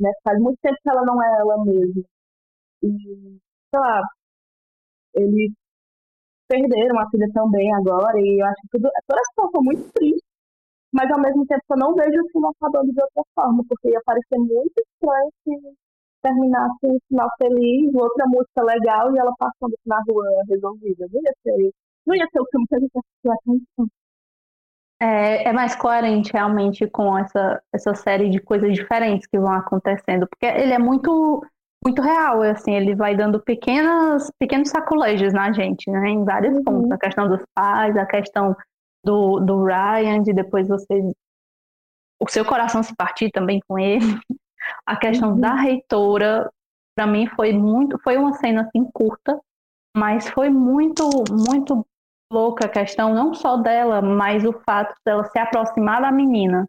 Né? Faz muito tempo que ela não é ela mesma. E, sei lá, eles perderam a filha também agora, e eu acho que tudo, toda a situação muito triste, mas ao mesmo tempo eu não vejo o filme acabando de outra forma, porque ia parecer muito estranho se terminasse um final feliz, outra música legal e ela passando na rua resolvida. Não ia ser não ia ser o filme que a gente assistiu até é, é mais coerente realmente com essa, essa série de coisas diferentes que vão acontecendo, porque ele é muito muito real, assim, ele vai dando pequenas, pequenos sacolejos na gente, né, em vários uhum. pontos, a questão dos pais, a questão do, do Ryan, de depois você, o seu coração se partir também com ele, a questão uhum. da reitora, para mim foi muito, foi uma cena assim curta, mas foi muito, muito louca a questão não só dela, mas o fato dela se aproximar da menina,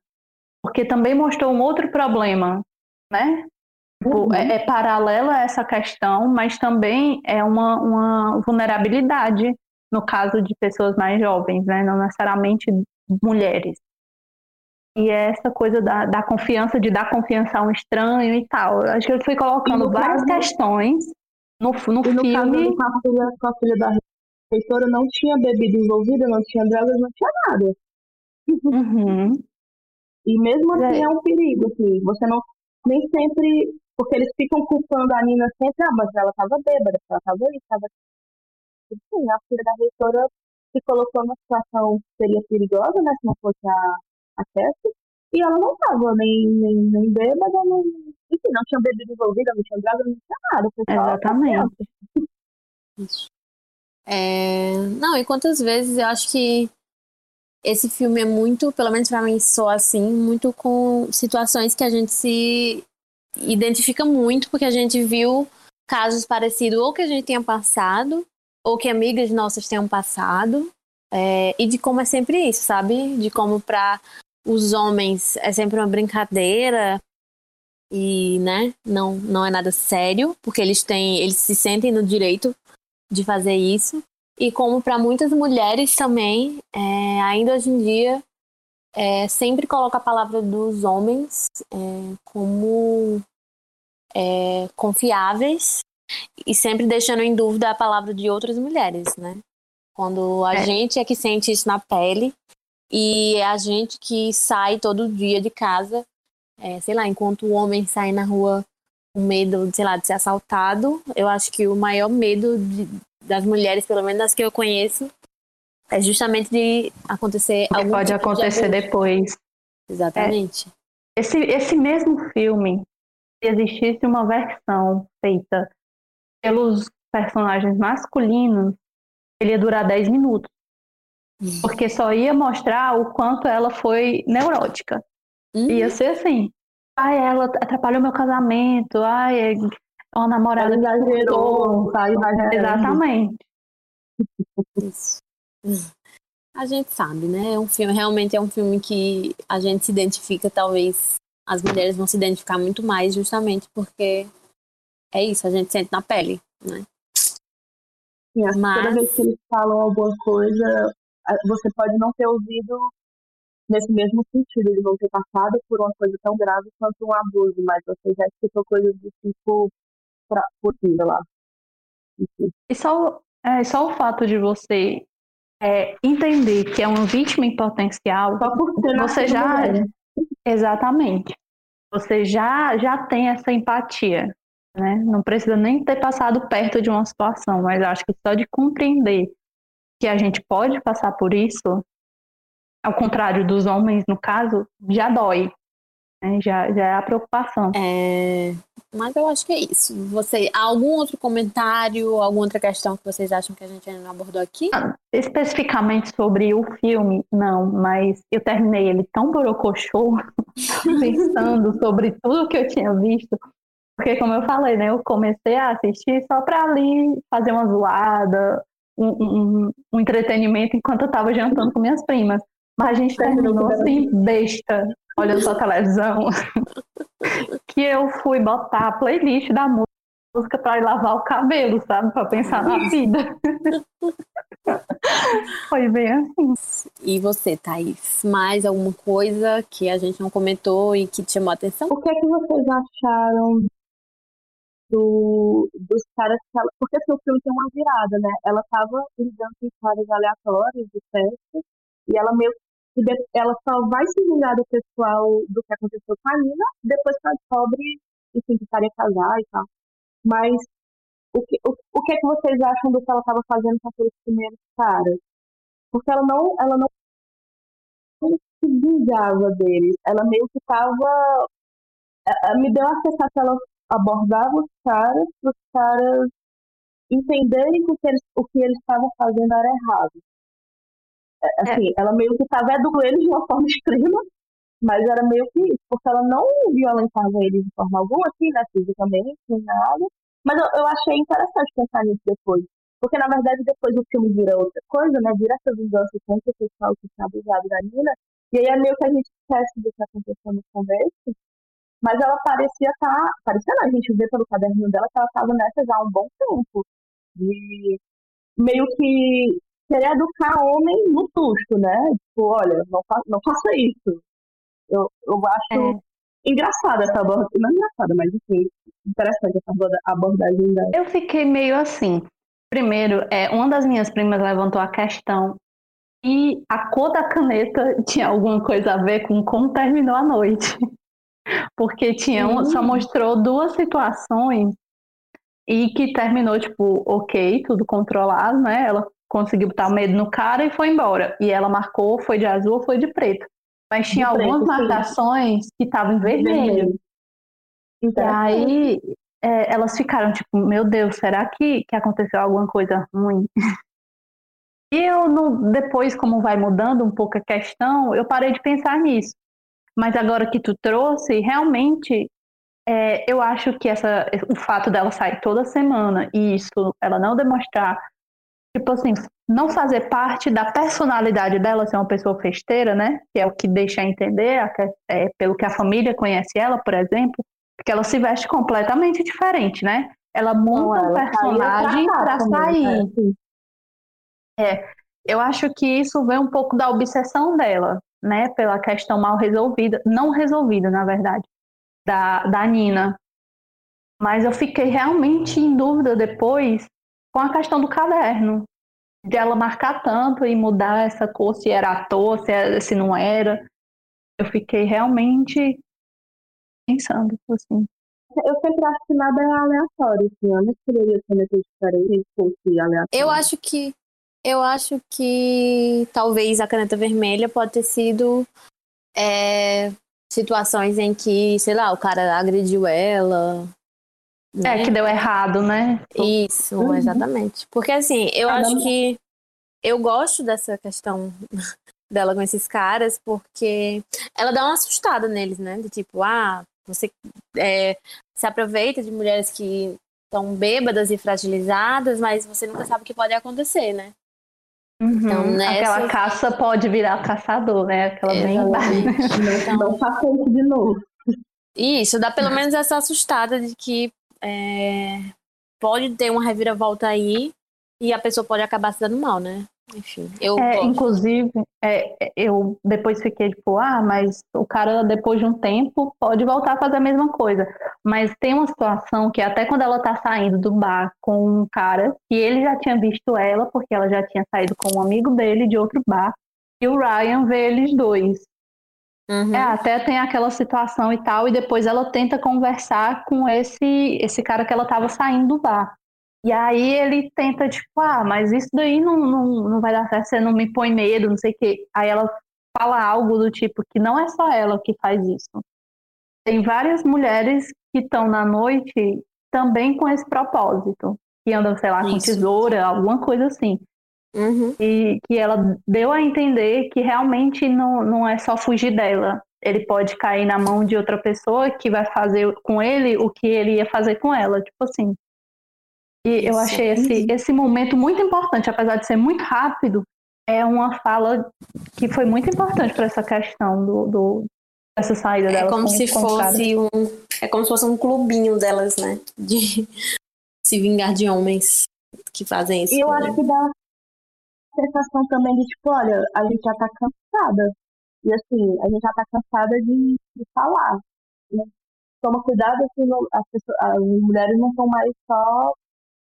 porque também mostrou um outro problema, né? Uhum. É, é paralela a essa questão, mas também é uma, uma vulnerabilidade no caso de pessoas mais jovens, né? Não necessariamente mulheres. E é essa coisa da, da confiança, de dar confiança a um estranho e tal. Acho que ele foi colocando várias caso, questões no, no, e no filme. Caso, com, a filha, com a filha da reitora não tinha bebida envolvida, não tinha drogas, não tinha nada. Uhum. E mesmo assim é. é um perigo, assim, você não, nem sempre, porque eles ficam culpando a Nina sempre, ah, mas ela estava bêbada, ela estava ali, estava... Sim, a filha da reitora se colocou numa situação que seria perigosa, né, se não fosse a, a Cassie, e ela não estava nem, nem, nem bêbada, nem, enfim, não tinha bebida envolvida, não tinha droga, não tinha nada. Exatamente. Isso. É... Não, e quantas vezes eu acho que esse filme é muito, pelo menos para mim, só assim, muito com situações que a gente se identifica muito, porque a gente viu casos parecidos ou que a gente tenha passado, ou que amigas nossas tenham passado, é... e de como é sempre isso, sabe? De como para os homens é sempre uma brincadeira e, né, não, não é nada sério, porque eles têm, eles se sentem no direito de fazer isso. E como para muitas mulheres também, é, ainda hoje em dia, é, sempre coloca a palavra dos homens é, como é, confiáveis e sempre deixando em dúvida a palavra de outras mulheres, né? Quando a é. gente é que sente isso na pele E é a gente que sai todo dia de casa, é, sei lá, enquanto o homem sai na rua com medo, sei lá, de ser assaltado, eu acho que o maior medo de, das mulheres, pelo menos das que eu conheço, é justamente de acontecer algo. Pode tipo acontecer de depois. Exatamente. É, esse, esse mesmo filme, se existisse uma versão feita pelos personagens masculinos, ele ia durar 10 minutos. Uhum. Porque só ia mostrar o quanto ela foi neurótica. Uhum. Ia ser assim. Ai, ela atrapalhou meu casamento. Ai, é uma namorada ela exagerou, tá Exatamente. Isso. A gente sabe, né? É um filme, realmente é um filme que a gente se identifica, talvez as mulheres vão se identificar muito mais, justamente porque é isso, a gente sente na pele, né? Sim, Mas... toda vez que eles falam alguma coisa, você pode não ter ouvido nesse mesmo sentido, de não ter passado por uma coisa tão grave quanto um abuso, mas você já escutou coisas do tipo pra, possível lá. E só, é, só o fato de você é, entender que é uma vítima em potencial, você já. Mulher. Exatamente. Você já, já tem essa empatia. Né? Não precisa nem ter passado perto de uma situação, mas acho que só de compreender que a gente pode passar por isso, ao contrário dos homens, no caso, já dói. Né? Já, já é a preocupação. É... Mas eu acho que é isso. Você, algum outro comentário, alguma outra questão que vocês acham que a gente ainda não abordou aqui? Ah, especificamente sobre o filme, não, mas eu terminei ele tão borocochô, pensando sobre tudo que eu tinha visto, porque como eu falei, né, eu comecei a assistir só para ali fazer uma zoada, um, um, um entretenimento enquanto eu estava jantando com minhas primas. Mas a gente terminou assim, besta, olhando pra televisão, que eu fui botar a playlist da música para ir lavar o cabelo, sabe? Para pensar na vida. Foi bem assim. E você, Thaís? Mais alguma coisa que a gente não comentou e que te chamou a atenção? O que é que vocês acharam do, dos caras que ela. Porque assim, o filme tem uma virada, né? Ela tava lidando com histórias aleatórias de festa e ela meio ela só vai se vingar do pessoal do que aconteceu com a Nina depois que ela descobre, enfim, que estaria casar e tal. Mas o que, o, o que é que vocês acham do que ela estava fazendo com aqueles primeiros caras? Porque ela não, ela não se vingava deles. Ela meio que estava. Me deu a sensação que ela abordava os caras para os caras entenderem que o que eles, o que eles estavam fazendo era errado. É, assim, é. ela meio que estava educando eles de uma forma extrema, mas era meio que isso, porque ela não violentava eles de forma alguma, assim, né, fisicamente, nem nada. Mas eu, eu achei interessante pensar nisso depois. Porque, na verdade, depois o filme vira outra coisa, né? Vira essa vingança contra o pessoal que está abusado da Nina. E aí é meio que a gente esquece do que aconteceu no começo. Mas ela parecia estar. Tá, parecia não, a gente vê pelo caderninho dela que ela estava nessa já há um bom tempo. De meio que querer educar homem no susto, né? Tipo, olha, não, fa não faça isso. Eu, eu acho é. engraçada essa abordagem. Não é engraçada, mas enfim, interessante essa abordagem dela. Eu fiquei meio assim. Primeiro, é, uma das minhas primas levantou a questão e a cor da caneta tinha alguma coisa a ver com como terminou a noite. Porque tinha um, só mostrou duas situações e que terminou, tipo, ok, tudo controlado, né? Ela conseguiu botar medo no cara e foi embora. E ela marcou, foi de azul ou foi de preto. Mas tinha de algumas preto, marcações sim. que estavam em vermelho. E aí é, elas ficaram tipo, meu Deus, será que, que aconteceu alguma coisa ruim? E eu, no, depois, como vai mudando um pouco a questão, eu parei de pensar nisso. Mas agora que tu trouxe, realmente, é, eu acho que essa, o fato dela sair toda semana e isso, ela não demonstrar tipo assim, não fazer parte da personalidade dela ser uma pessoa festeira, né? Que é o que deixa entender, é, pelo que a família conhece ela, por exemplo, porque ela se veste completamente diferente, né? Ela monta um personagem para sair. É, eu acho que isso vem um pouco da obsessão dela, né? Pela questão mal resolvida, não resolvida, na verdade, da, da Nina. Mas eu fiquei realmente em dúvida depois com a questão do caderno. de ela marcar tanto e mudar essa cor, se era à toa, se, era, se não era. Eu fiquei realmente pensando, assim. Eu sempre acho que nada é aleatório, assim. Eu não escolheria cometer diferente se fosse aleatório. Eu acho que. Eu acho que talvez a caneta vermelha pode ter sido é, situações em que, sei lá, o cara agrediu ela. É, que deu errado, né? Isso, Uhum. exatamente. Porque assim, eu acho que eu gosto dessa questão dela com esses caras, porque ela dá uma assustada neles, né? De tipo, ah, você é, se aproveita de mulheres que estão bêbadas e fragilizadas, mas você nunca sabe o que pode acontecer, né? Então, Uhum. nessa- Aquela caça pode virar caçador, né? Aquela bem Exatamente. Então, Não faça isso de novo. Isso, dá pelo menos essa assustada de que é, pode ter uma reviravolta aí e a pessoa pode acabar se dando mal, né? Enfim, eu É, inclusive, é, eu depois fiquei tipo, ah, mas o cara depois de um tempo pode voltar a fazer a mesma coisa. Mas tem uma situação que até quando ela tá saindo do bar com um cara, que ele já tinha visto ela, porque ela já tinha saído com um amigo dele de outro bar, e o Ryan vê eles dois. Uhum. É, até tem aquela situação e tal, e depois ela tenta conversar com esse, esse cara que ela tava saindo do bar. E aí ele tenta, tipo, ah, mas isso daí não, não, não vai dar certo, você não me põe medo, não sei o quê. Aí ela fala algo do tipo que não é só ela que faz isso. Tem várias mulheres que estão na noite também com esse propósito. Que andam, sei lá, com Isso. tesoura, alguma coisa assim Uhum. e que ela deu a entender que realmente não, não é só fugir dela. Ele pode cair na mão de outra pessoa que vai fazer com ele o que ele ia fazer com ela, tipo assim. E eu Isso. achei esse, esse momento muito importante, apesar de ser muito rápido, é uma fala que foi muito importante para essa questão do, do dessa saída É dela. como com- se fosse um. É como se fosse um clubinho delas, né? De se vingar de homens que fazem isso. E eu acho que dá sensação também de, tipo, olha, a gente já tá cansada. E assim, a gente já tá cansada de, de falar. E toma cuidado, assim, não- as, pessoas, as mulheres não estão mais só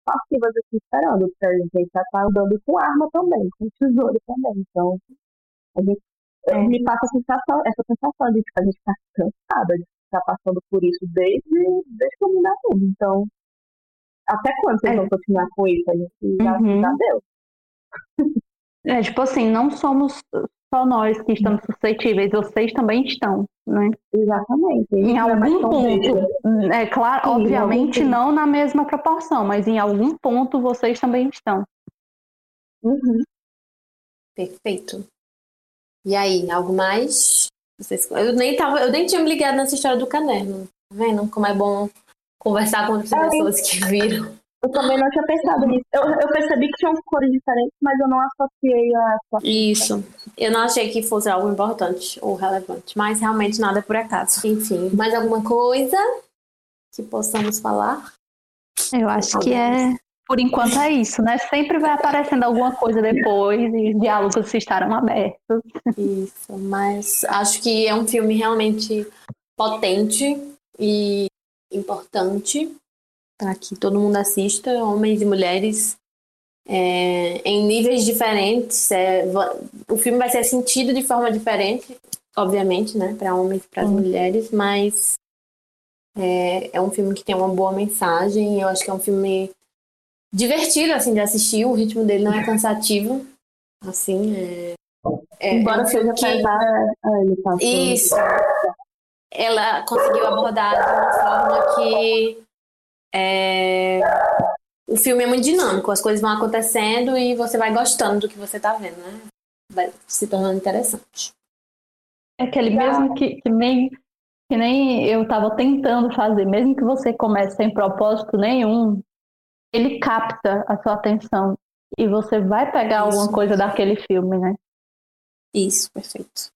passivas aqui esperando, porque a gente já tá andando com arma também, com tesouro também. Então, a gente É. me passa a sensação, essa sensação de tipo, a gente tá cansada de estar passando por isso desde, desde que eu me dá tudo. Então, até quando vocês É. vão continuar com isso? A gente já, Uhum. já deu. É, tipo assim, não somos só nós que estamos suscetíveis, vocês também estão, né? Exatamente. Em é algum ponto, é claro, Sim, obviamente não na mesma proporção, mas em algum ponto vocês também estão. Uhum. Perfeito. E aí, algo mais? Vocês... Eu, nem tava, eu nem tinha me ligado nessa história do caderno. Tá vendo como é bom conversar com outras É, pessoas que viram? Eu também não tinha pensado nisso. Eu, eu percebi que tinham cores diferentes, mas eu não associei a Isso. Eu não achei que fosse algo importante ou relevante, mas realmente nada é por acaso. Enfim, mais alguma coisa que possamos falar? Eu acho que é, por enquanto é isso, né? Sempre vai aparecendo alguma coisa depois e os diálogos se estarão abertos. Isso, mas acho que é um filme realmente potente e importante para que todo mundo assista, homens e mulheres, é, em níveis diferentes. é, o filme vai ser sentido de forma diferente, obviamente, né, para homens e para Sim. mulheres, mas é, é um filme que tem uma boa mensagem. Eu acho que é um filme divertido assim de assistir. O ritmo dele não é cansativo, assim. É, é, Embora é um filme seja que- pesada, é, ele passou. isso. Ela conseguiu abordar de uma forma que é, o filme é muito dinâmico, as coisas vão acontecendo e você vai gostando do que você tá vendo, né? Vai se tornando interessante. É aquele mesmo que, que nem que nem eu estava tentando fazer, mesmo que você comece sem propósito nenhum, ele capta a sua atenção e você vai pegar Isso. alguma coisa daquele filme, né? Isso, perfeito.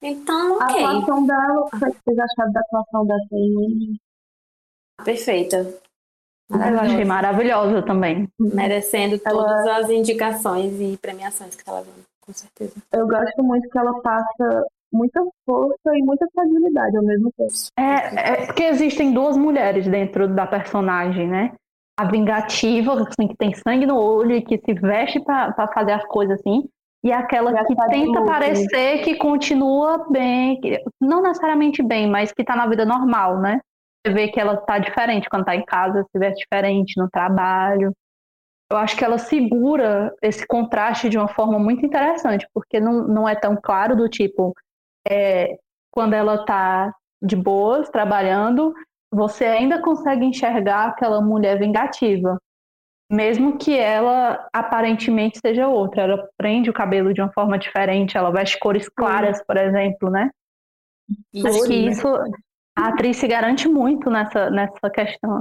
Então, A ok. atuação dela, o que vocês acharam da atuação da Jamie? Perfeita. Eu achei maravilhosa também. Merecendo Ela- todas as indicações e premiações que tá levando, com certeza. Eu gosto muito que ela passa muita força e muita fragilidade ao mesmo tempo. É, é porque existem duas mulheres dentro da personagem, né? a vingativa, assim, que tem sangue no olho e que se veste para fazer as coisas assim, e aquela que tenta parecer que continua bem, que, não necessariamente bem, mas que está na vida normal, né? Você vê que ela está diferente quando está em casa, se veste diferente no trabalho. Eu acho que ela segura esse contraste de uma forma muito interessante, porque não, não é tão claro do tipo, é, quando ela está de boas, trabalhando, você ainda consegue enxergar aquela mulher vingativa mesmo que ela aparentemente seja outra. Ela prende o cabelo de uma forma diferente, ela veste cores claras, por exemplo, né? Isso, Acho que né? A atriz se garante muito nessa, nessa questão.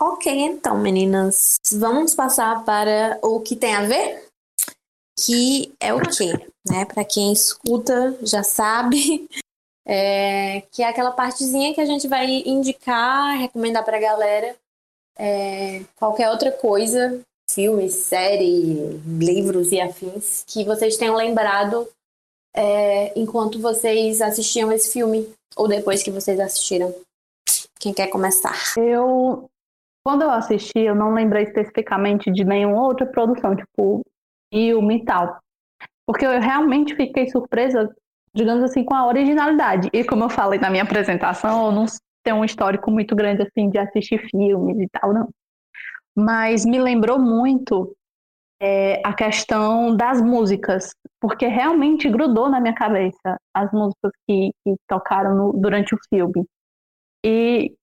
Ok, então, meninas, vamos passar para o que tem a ver? Que é o quê? Né? Para quem escuta já sabe, é, que é aquela partezinha que a gente vai indicar, recomendar para a galera é, qualquer outra coisa, filme, série, livros e afins, que vocês tenham lembrado é, enquanto vocês assistiam esse filme, ou depois que vocês assistiram. Quem quer começar? Eu, quando eu assisti, eu não lembrei especificamente de nenhuma outra produção, tipo filme e tal. Porque eu realmente fiquei surpresa, digamos assim, com a originalidade. E como eu falei na minha apresentação, eu não ter um histórico muito grande assim de assistir filmes e tal, não. Mas me lembrou muito é, a questão das músicas, porque realmente grudou na minha cabeça as músicas que, que tocaram no, durante o filme. E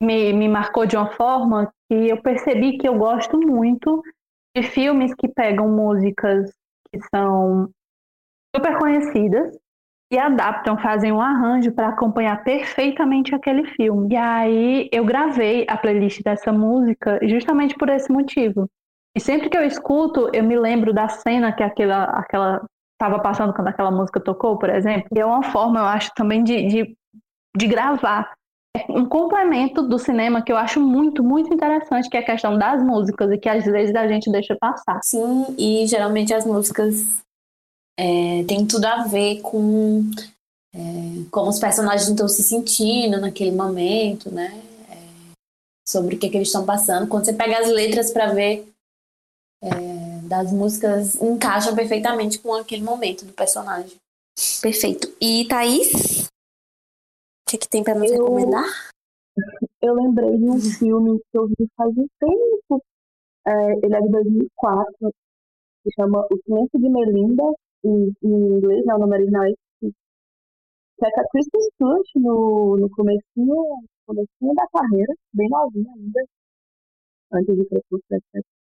me, me marcou de uma forma que eu percebi que eu gosto muito de filmes que pegam músicas que são super conhecidas e adaptam, fazem um arranjo para acompanhar perfeitamente aquele filme. E aí eu gravei a playlist dessa música justamente por esse motivo. E sempre que eu escuto, eu me lembro da cena que aquela aquela estava passando quando aquela música tocou, por exemplo. E é uma forma, eu acho, também de, de, de gravar. É um complemento do cinema que eu acho muito, muito interessante, que é a questão das músicas e que às vezes a gente deixa passar. Sim, e geralmente as músicas é, tem tudo a ver com é, como os personagens estão se sentindo naquele momento, né? É, sobre o que, que eles estão passando. Quando você pega as letras para ver, é, das músicas encaixam perfeitamente com aquele momento do personagem. Perfeito. E Thaís? O que, que tem para nos eu, recomendar? Eu lembrei de um filme que eu vi faz um tempo. É, ele é de 2004, que chama O Silêncio de Melinda, em, em inglês, né, o nome original é que é com a Kristen Stewart no, no comecinho, comecinho da carreira, bem novinha ainda, antes de Crepúsculo, etc.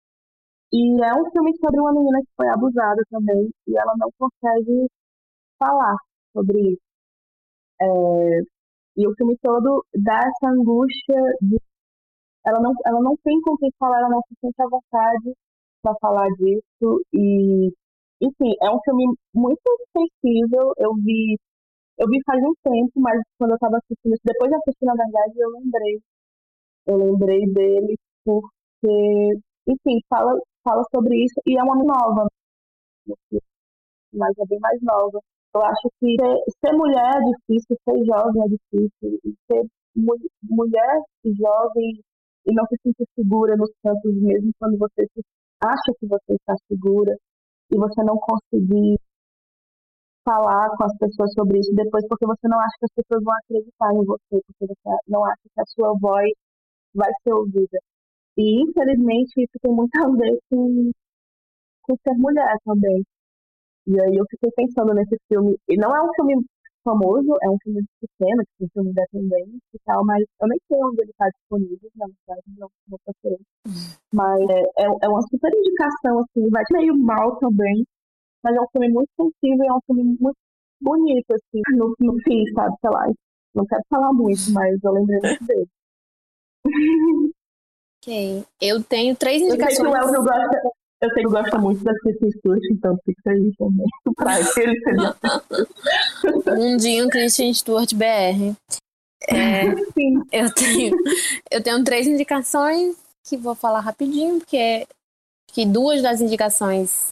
E é um filme sobre uma menina que foi abusada também, e ela não consegue falar sobre isso. É, e o filme todo dá essa angústia de ela não, ela não tem com quem falar, ela não se sente à vontade para falar disso e enfim, é um filme muito sensível. Eu vi, eu vi faz um tempo, mas quando eu estava assistindo, depois de assistir, na verdade, eu lembrei. Eu lembrei dele porque, enfim, fala, fala sobre isso e é uma nova, mas é bem mais nova. Eu acho que ser, ser mulher é difícil, ser jovem é difícil, e ser mu mulher e jovem e não se sentir segura nos campos, mesmo quando você acha que você está segura, e você não conseguir falar com as pessoas sobre isso depois porque você não acha que as pessoas vão acreditar em você, porque você não acha que a sua voz vai ser ouvida. E infelizmente isso tem muito a ver com, com ser mulher também. E aí eu fiquei pensando nesse filme, e não é um filme famoso, é um filme pequeno, que é um filme independente e tal, mas eu nem sei onde ele está disponível, na verdade, não, não procurei. Mas é, é, é, uma super indicação, assim, vai meio mal também, mas é um filme muito sensível é um filme muito bonito, assim, no, no fim, sabe, sei lá. Não quero falar muito, mas eu lembrei muito dele. Ok. Eu tenho três indicações. Eu sei que o Elvio gosta, eu sei que gosta muito da Kristen Stewart, então fica aí também. Pra ele seria. Mundinho Christian Stewart BR. É, eu, tenho, eu tenho três indicações que vou falar rapidinho, porque que duas das indicações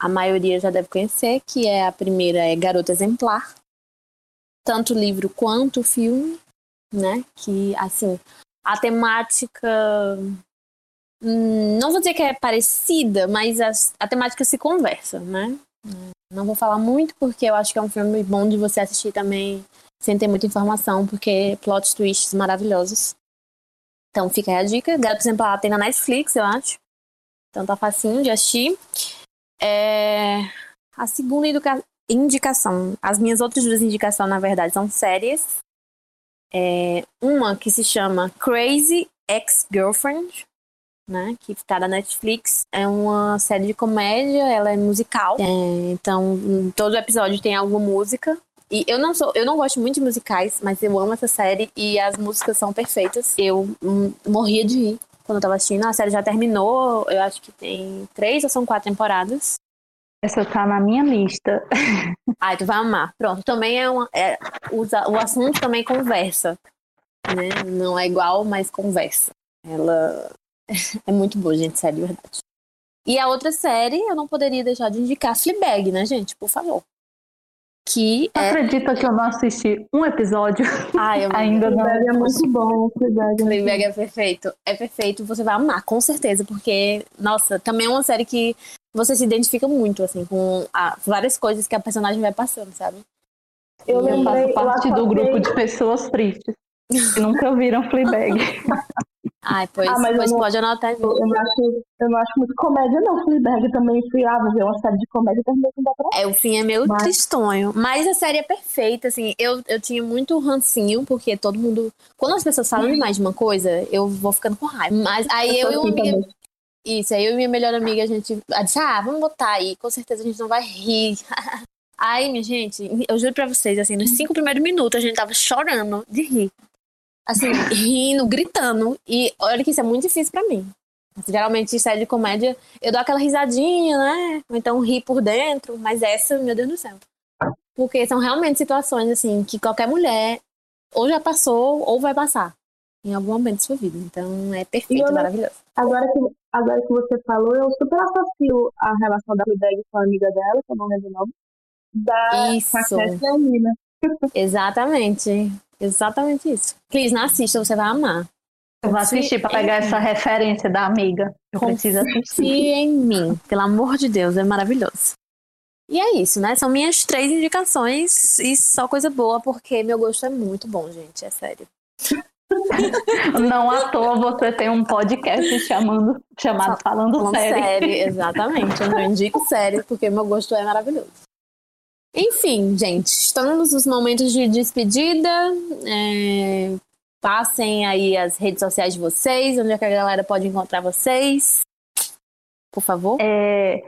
a maioria já deve conhecer, que é a primeira é Garota Exemplar, tanto o livro quanto o filme, né? Que assim, a temática hum, não vou dizer que é parecida, mas a, a temática se conversa, né? Não vou falar muito porque eu acho que é um filme bom de você assistir também sem ter muita informação, porque plot twists maravilhosos. Então fica aí a dica. Gato Exemplar tem na Netflix, eu acho. Então tá facinho de assistir. É... A segunda indicação. As minhas outras duas indicações, na verdade, são séries. É... Uma que se chama Crazy Ex-Girlfriend, né? Que tá na Netflix. É uma série de comédia, ela é musical. É... Então, todo episódio tem alguma música. E eu não sou, eu não gosto muito de musicais, mas eu amo essa série e as músicas são perfeitas. Eu hum, morria de rir quando eu tava assistindo. A série já terminou, eu acho que tem três ou são quatro temporadas. Essa tá na minha lista. Ai, tu vai amar. Pronto, também é, uma, é o, o assunto também conversa, né? Não é igual, mas conversa. Ela é muito boa, gente, sério, de verdade. E a outra série, eu não poderia deixar de indicar Fleabag, né, gente? Por favor que é... Acredita que eu não assisti um episódio? Ah, eu ainda não. é muito bom. Fleabag é perfeito. É perfeito, você vai amar, com certeza, porque, nossa, também é uma série que você se identifica muito, assim, com a, várias coisas que a personagem vai passando, sabe? Eu, eu faço parte do grupo de pessoas tristes que nunca viram Fleabag. Ai, pois, ah, mas pois não, pode anotar. Eu, eu, não acho, eu não acho muito comédia, não. Fleabag também fui, ah, vou ver uma série de comédia também não dá pra... É, o fim é meio mas... tristonho. Mas a série é perfeita, assim. Eu, eu tinha muito rancinho, porque todo mundo... Quando as pessoas falam demais de uma coisa, eu vou ficando com raiva. Mas aí eu, eu e uma assim amiga... Isso, aí eu e minha melhor amiga, a gente disse, ah, vamos botar aí, com certeza a gente não vai rir. aí, minha gente, eu juro pra vocês, assim, nos cinco primeiros minutos a gente tava chorando de rir assim, rindo, gritando. E olha que isso é muito difícil para mim. Geralmente, série de comédia, eu dou aquela risadinha, né? Ou então ri por dentro, mas essa, meu Deus do céu. Porque são realmente situações, assim, que qualquer mulher ou já passou ou vai passar em algum momento de sua vida. Então, é perfeito, eu, maravilhoso. Agora que, agora que você falou, eu super associo a relação da Fleabag com a amiga dela, que eu não lembro o nome, da Isso. Exatamente. Exatamente isso. Cris, não assista, você vai amar. Eu vou assistir para pegar essa referência da amiga. Eu preciso assistir. em mim, pelo amor de Deus, é maravilhoso. E é isso, né? São minhas três indicações e só coisa boa, porque meu gosto é muito bom, gente, é sério. Não à toa você tem um podcast chamando, chamado Falando, Falando Série. série. Exatamente, eu indico série, porque meu gosto é maravilhoso. Enfim, gente, estamos nos momentos de despedida. É, passem aí as redes sociais de vocês, onde é que a galera pode encontrar vocês. Por favor. É,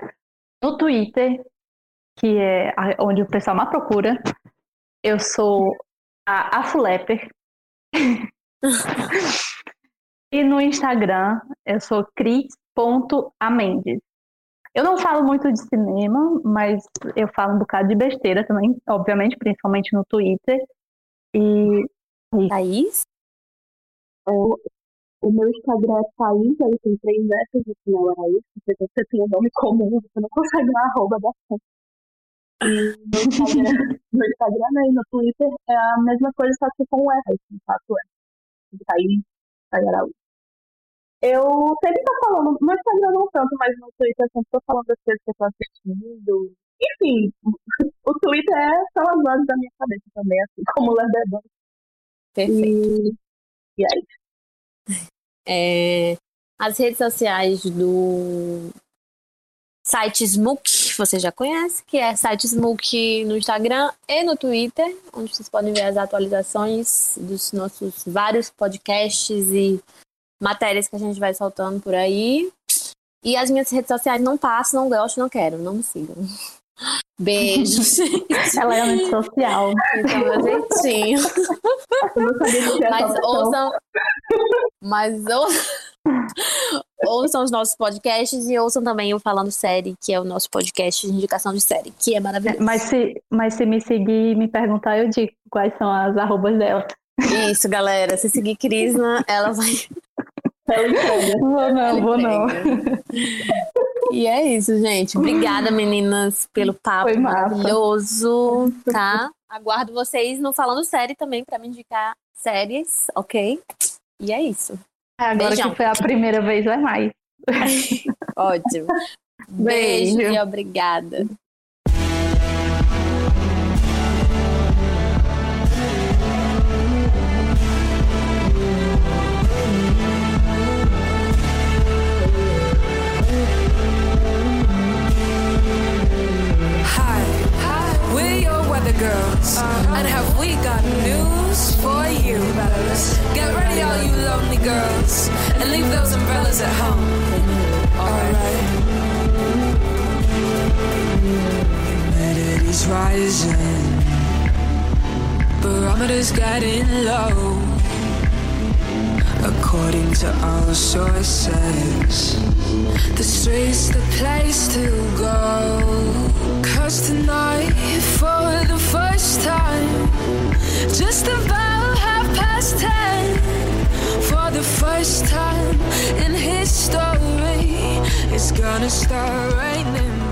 no Twitter, que é onde o pessoal mais procura, eu sou a Afuleper. e no Instagram, eu sou cris.amendes. Eu não falo muito de cinema, mas eu falo um bocado de besteira também, obviamente, principalmente no Twitter. E. Thaís? O, meu Instagram é Thaís, aí tem três letras no final Araújo, porque você tem um nome comum, você não consegue dar arroba da fonte. E no Instagram, e no Twitter é a mesma coisa, só que com o R, de fato é. Thaís, Thaís Araújo. Eu sempre tô falando, no Instagram não tanto, mas no Twitter eu sempre tô falando das coisas que eu tô assistindo. Enfim, o Twitter é, são as vozes da minha cabeça também, assim como o Leatherbox. Perfeito. E, e aí? É, as redes sociais do site Smook, você já conhece, que é site Smook no Instagram e no Twitter, onde vocês podem ver as atualizações dos nossos vários podcasts e matérias que a gente vai soltando por aí. E as minhas redes sociais não passo, não gosto, não quero, não me sigam. Beijos. Ela é antissocial. Então, meu jeitinho. Mas ouçam. Mas ouçam. Ouçam os nossos podcasts e ouçam também o Falando Série, que é o nosso podcast de indicação de série, que é maravilhoso. Mas se, mas se me seguir e me perguntar, eu digo quais são as arrobas dela. Isso, galera. Se seguir Crisna, ela vai Vou não, vou não. E é isso, gente. Obrigada, meninas, pelo papo maravilhoso, tá? Aguardo vocês no Falando Série também para me indicar séries, ok? E é isso. Agora Beijão. que foi a primeira vez, é mais. Ótimo. Beijo, Beijo. e obrigada. Hi, we're your weather girls, and have we got news for? Get ready, all you lonely girls, and leave those umbrellas at home. Alright. Humidity's rising, barometer's getting low. According to our sources, the street's the place to go. Cause tonight, for the first time, just about past ten, for the first time in history, it's gonna start raining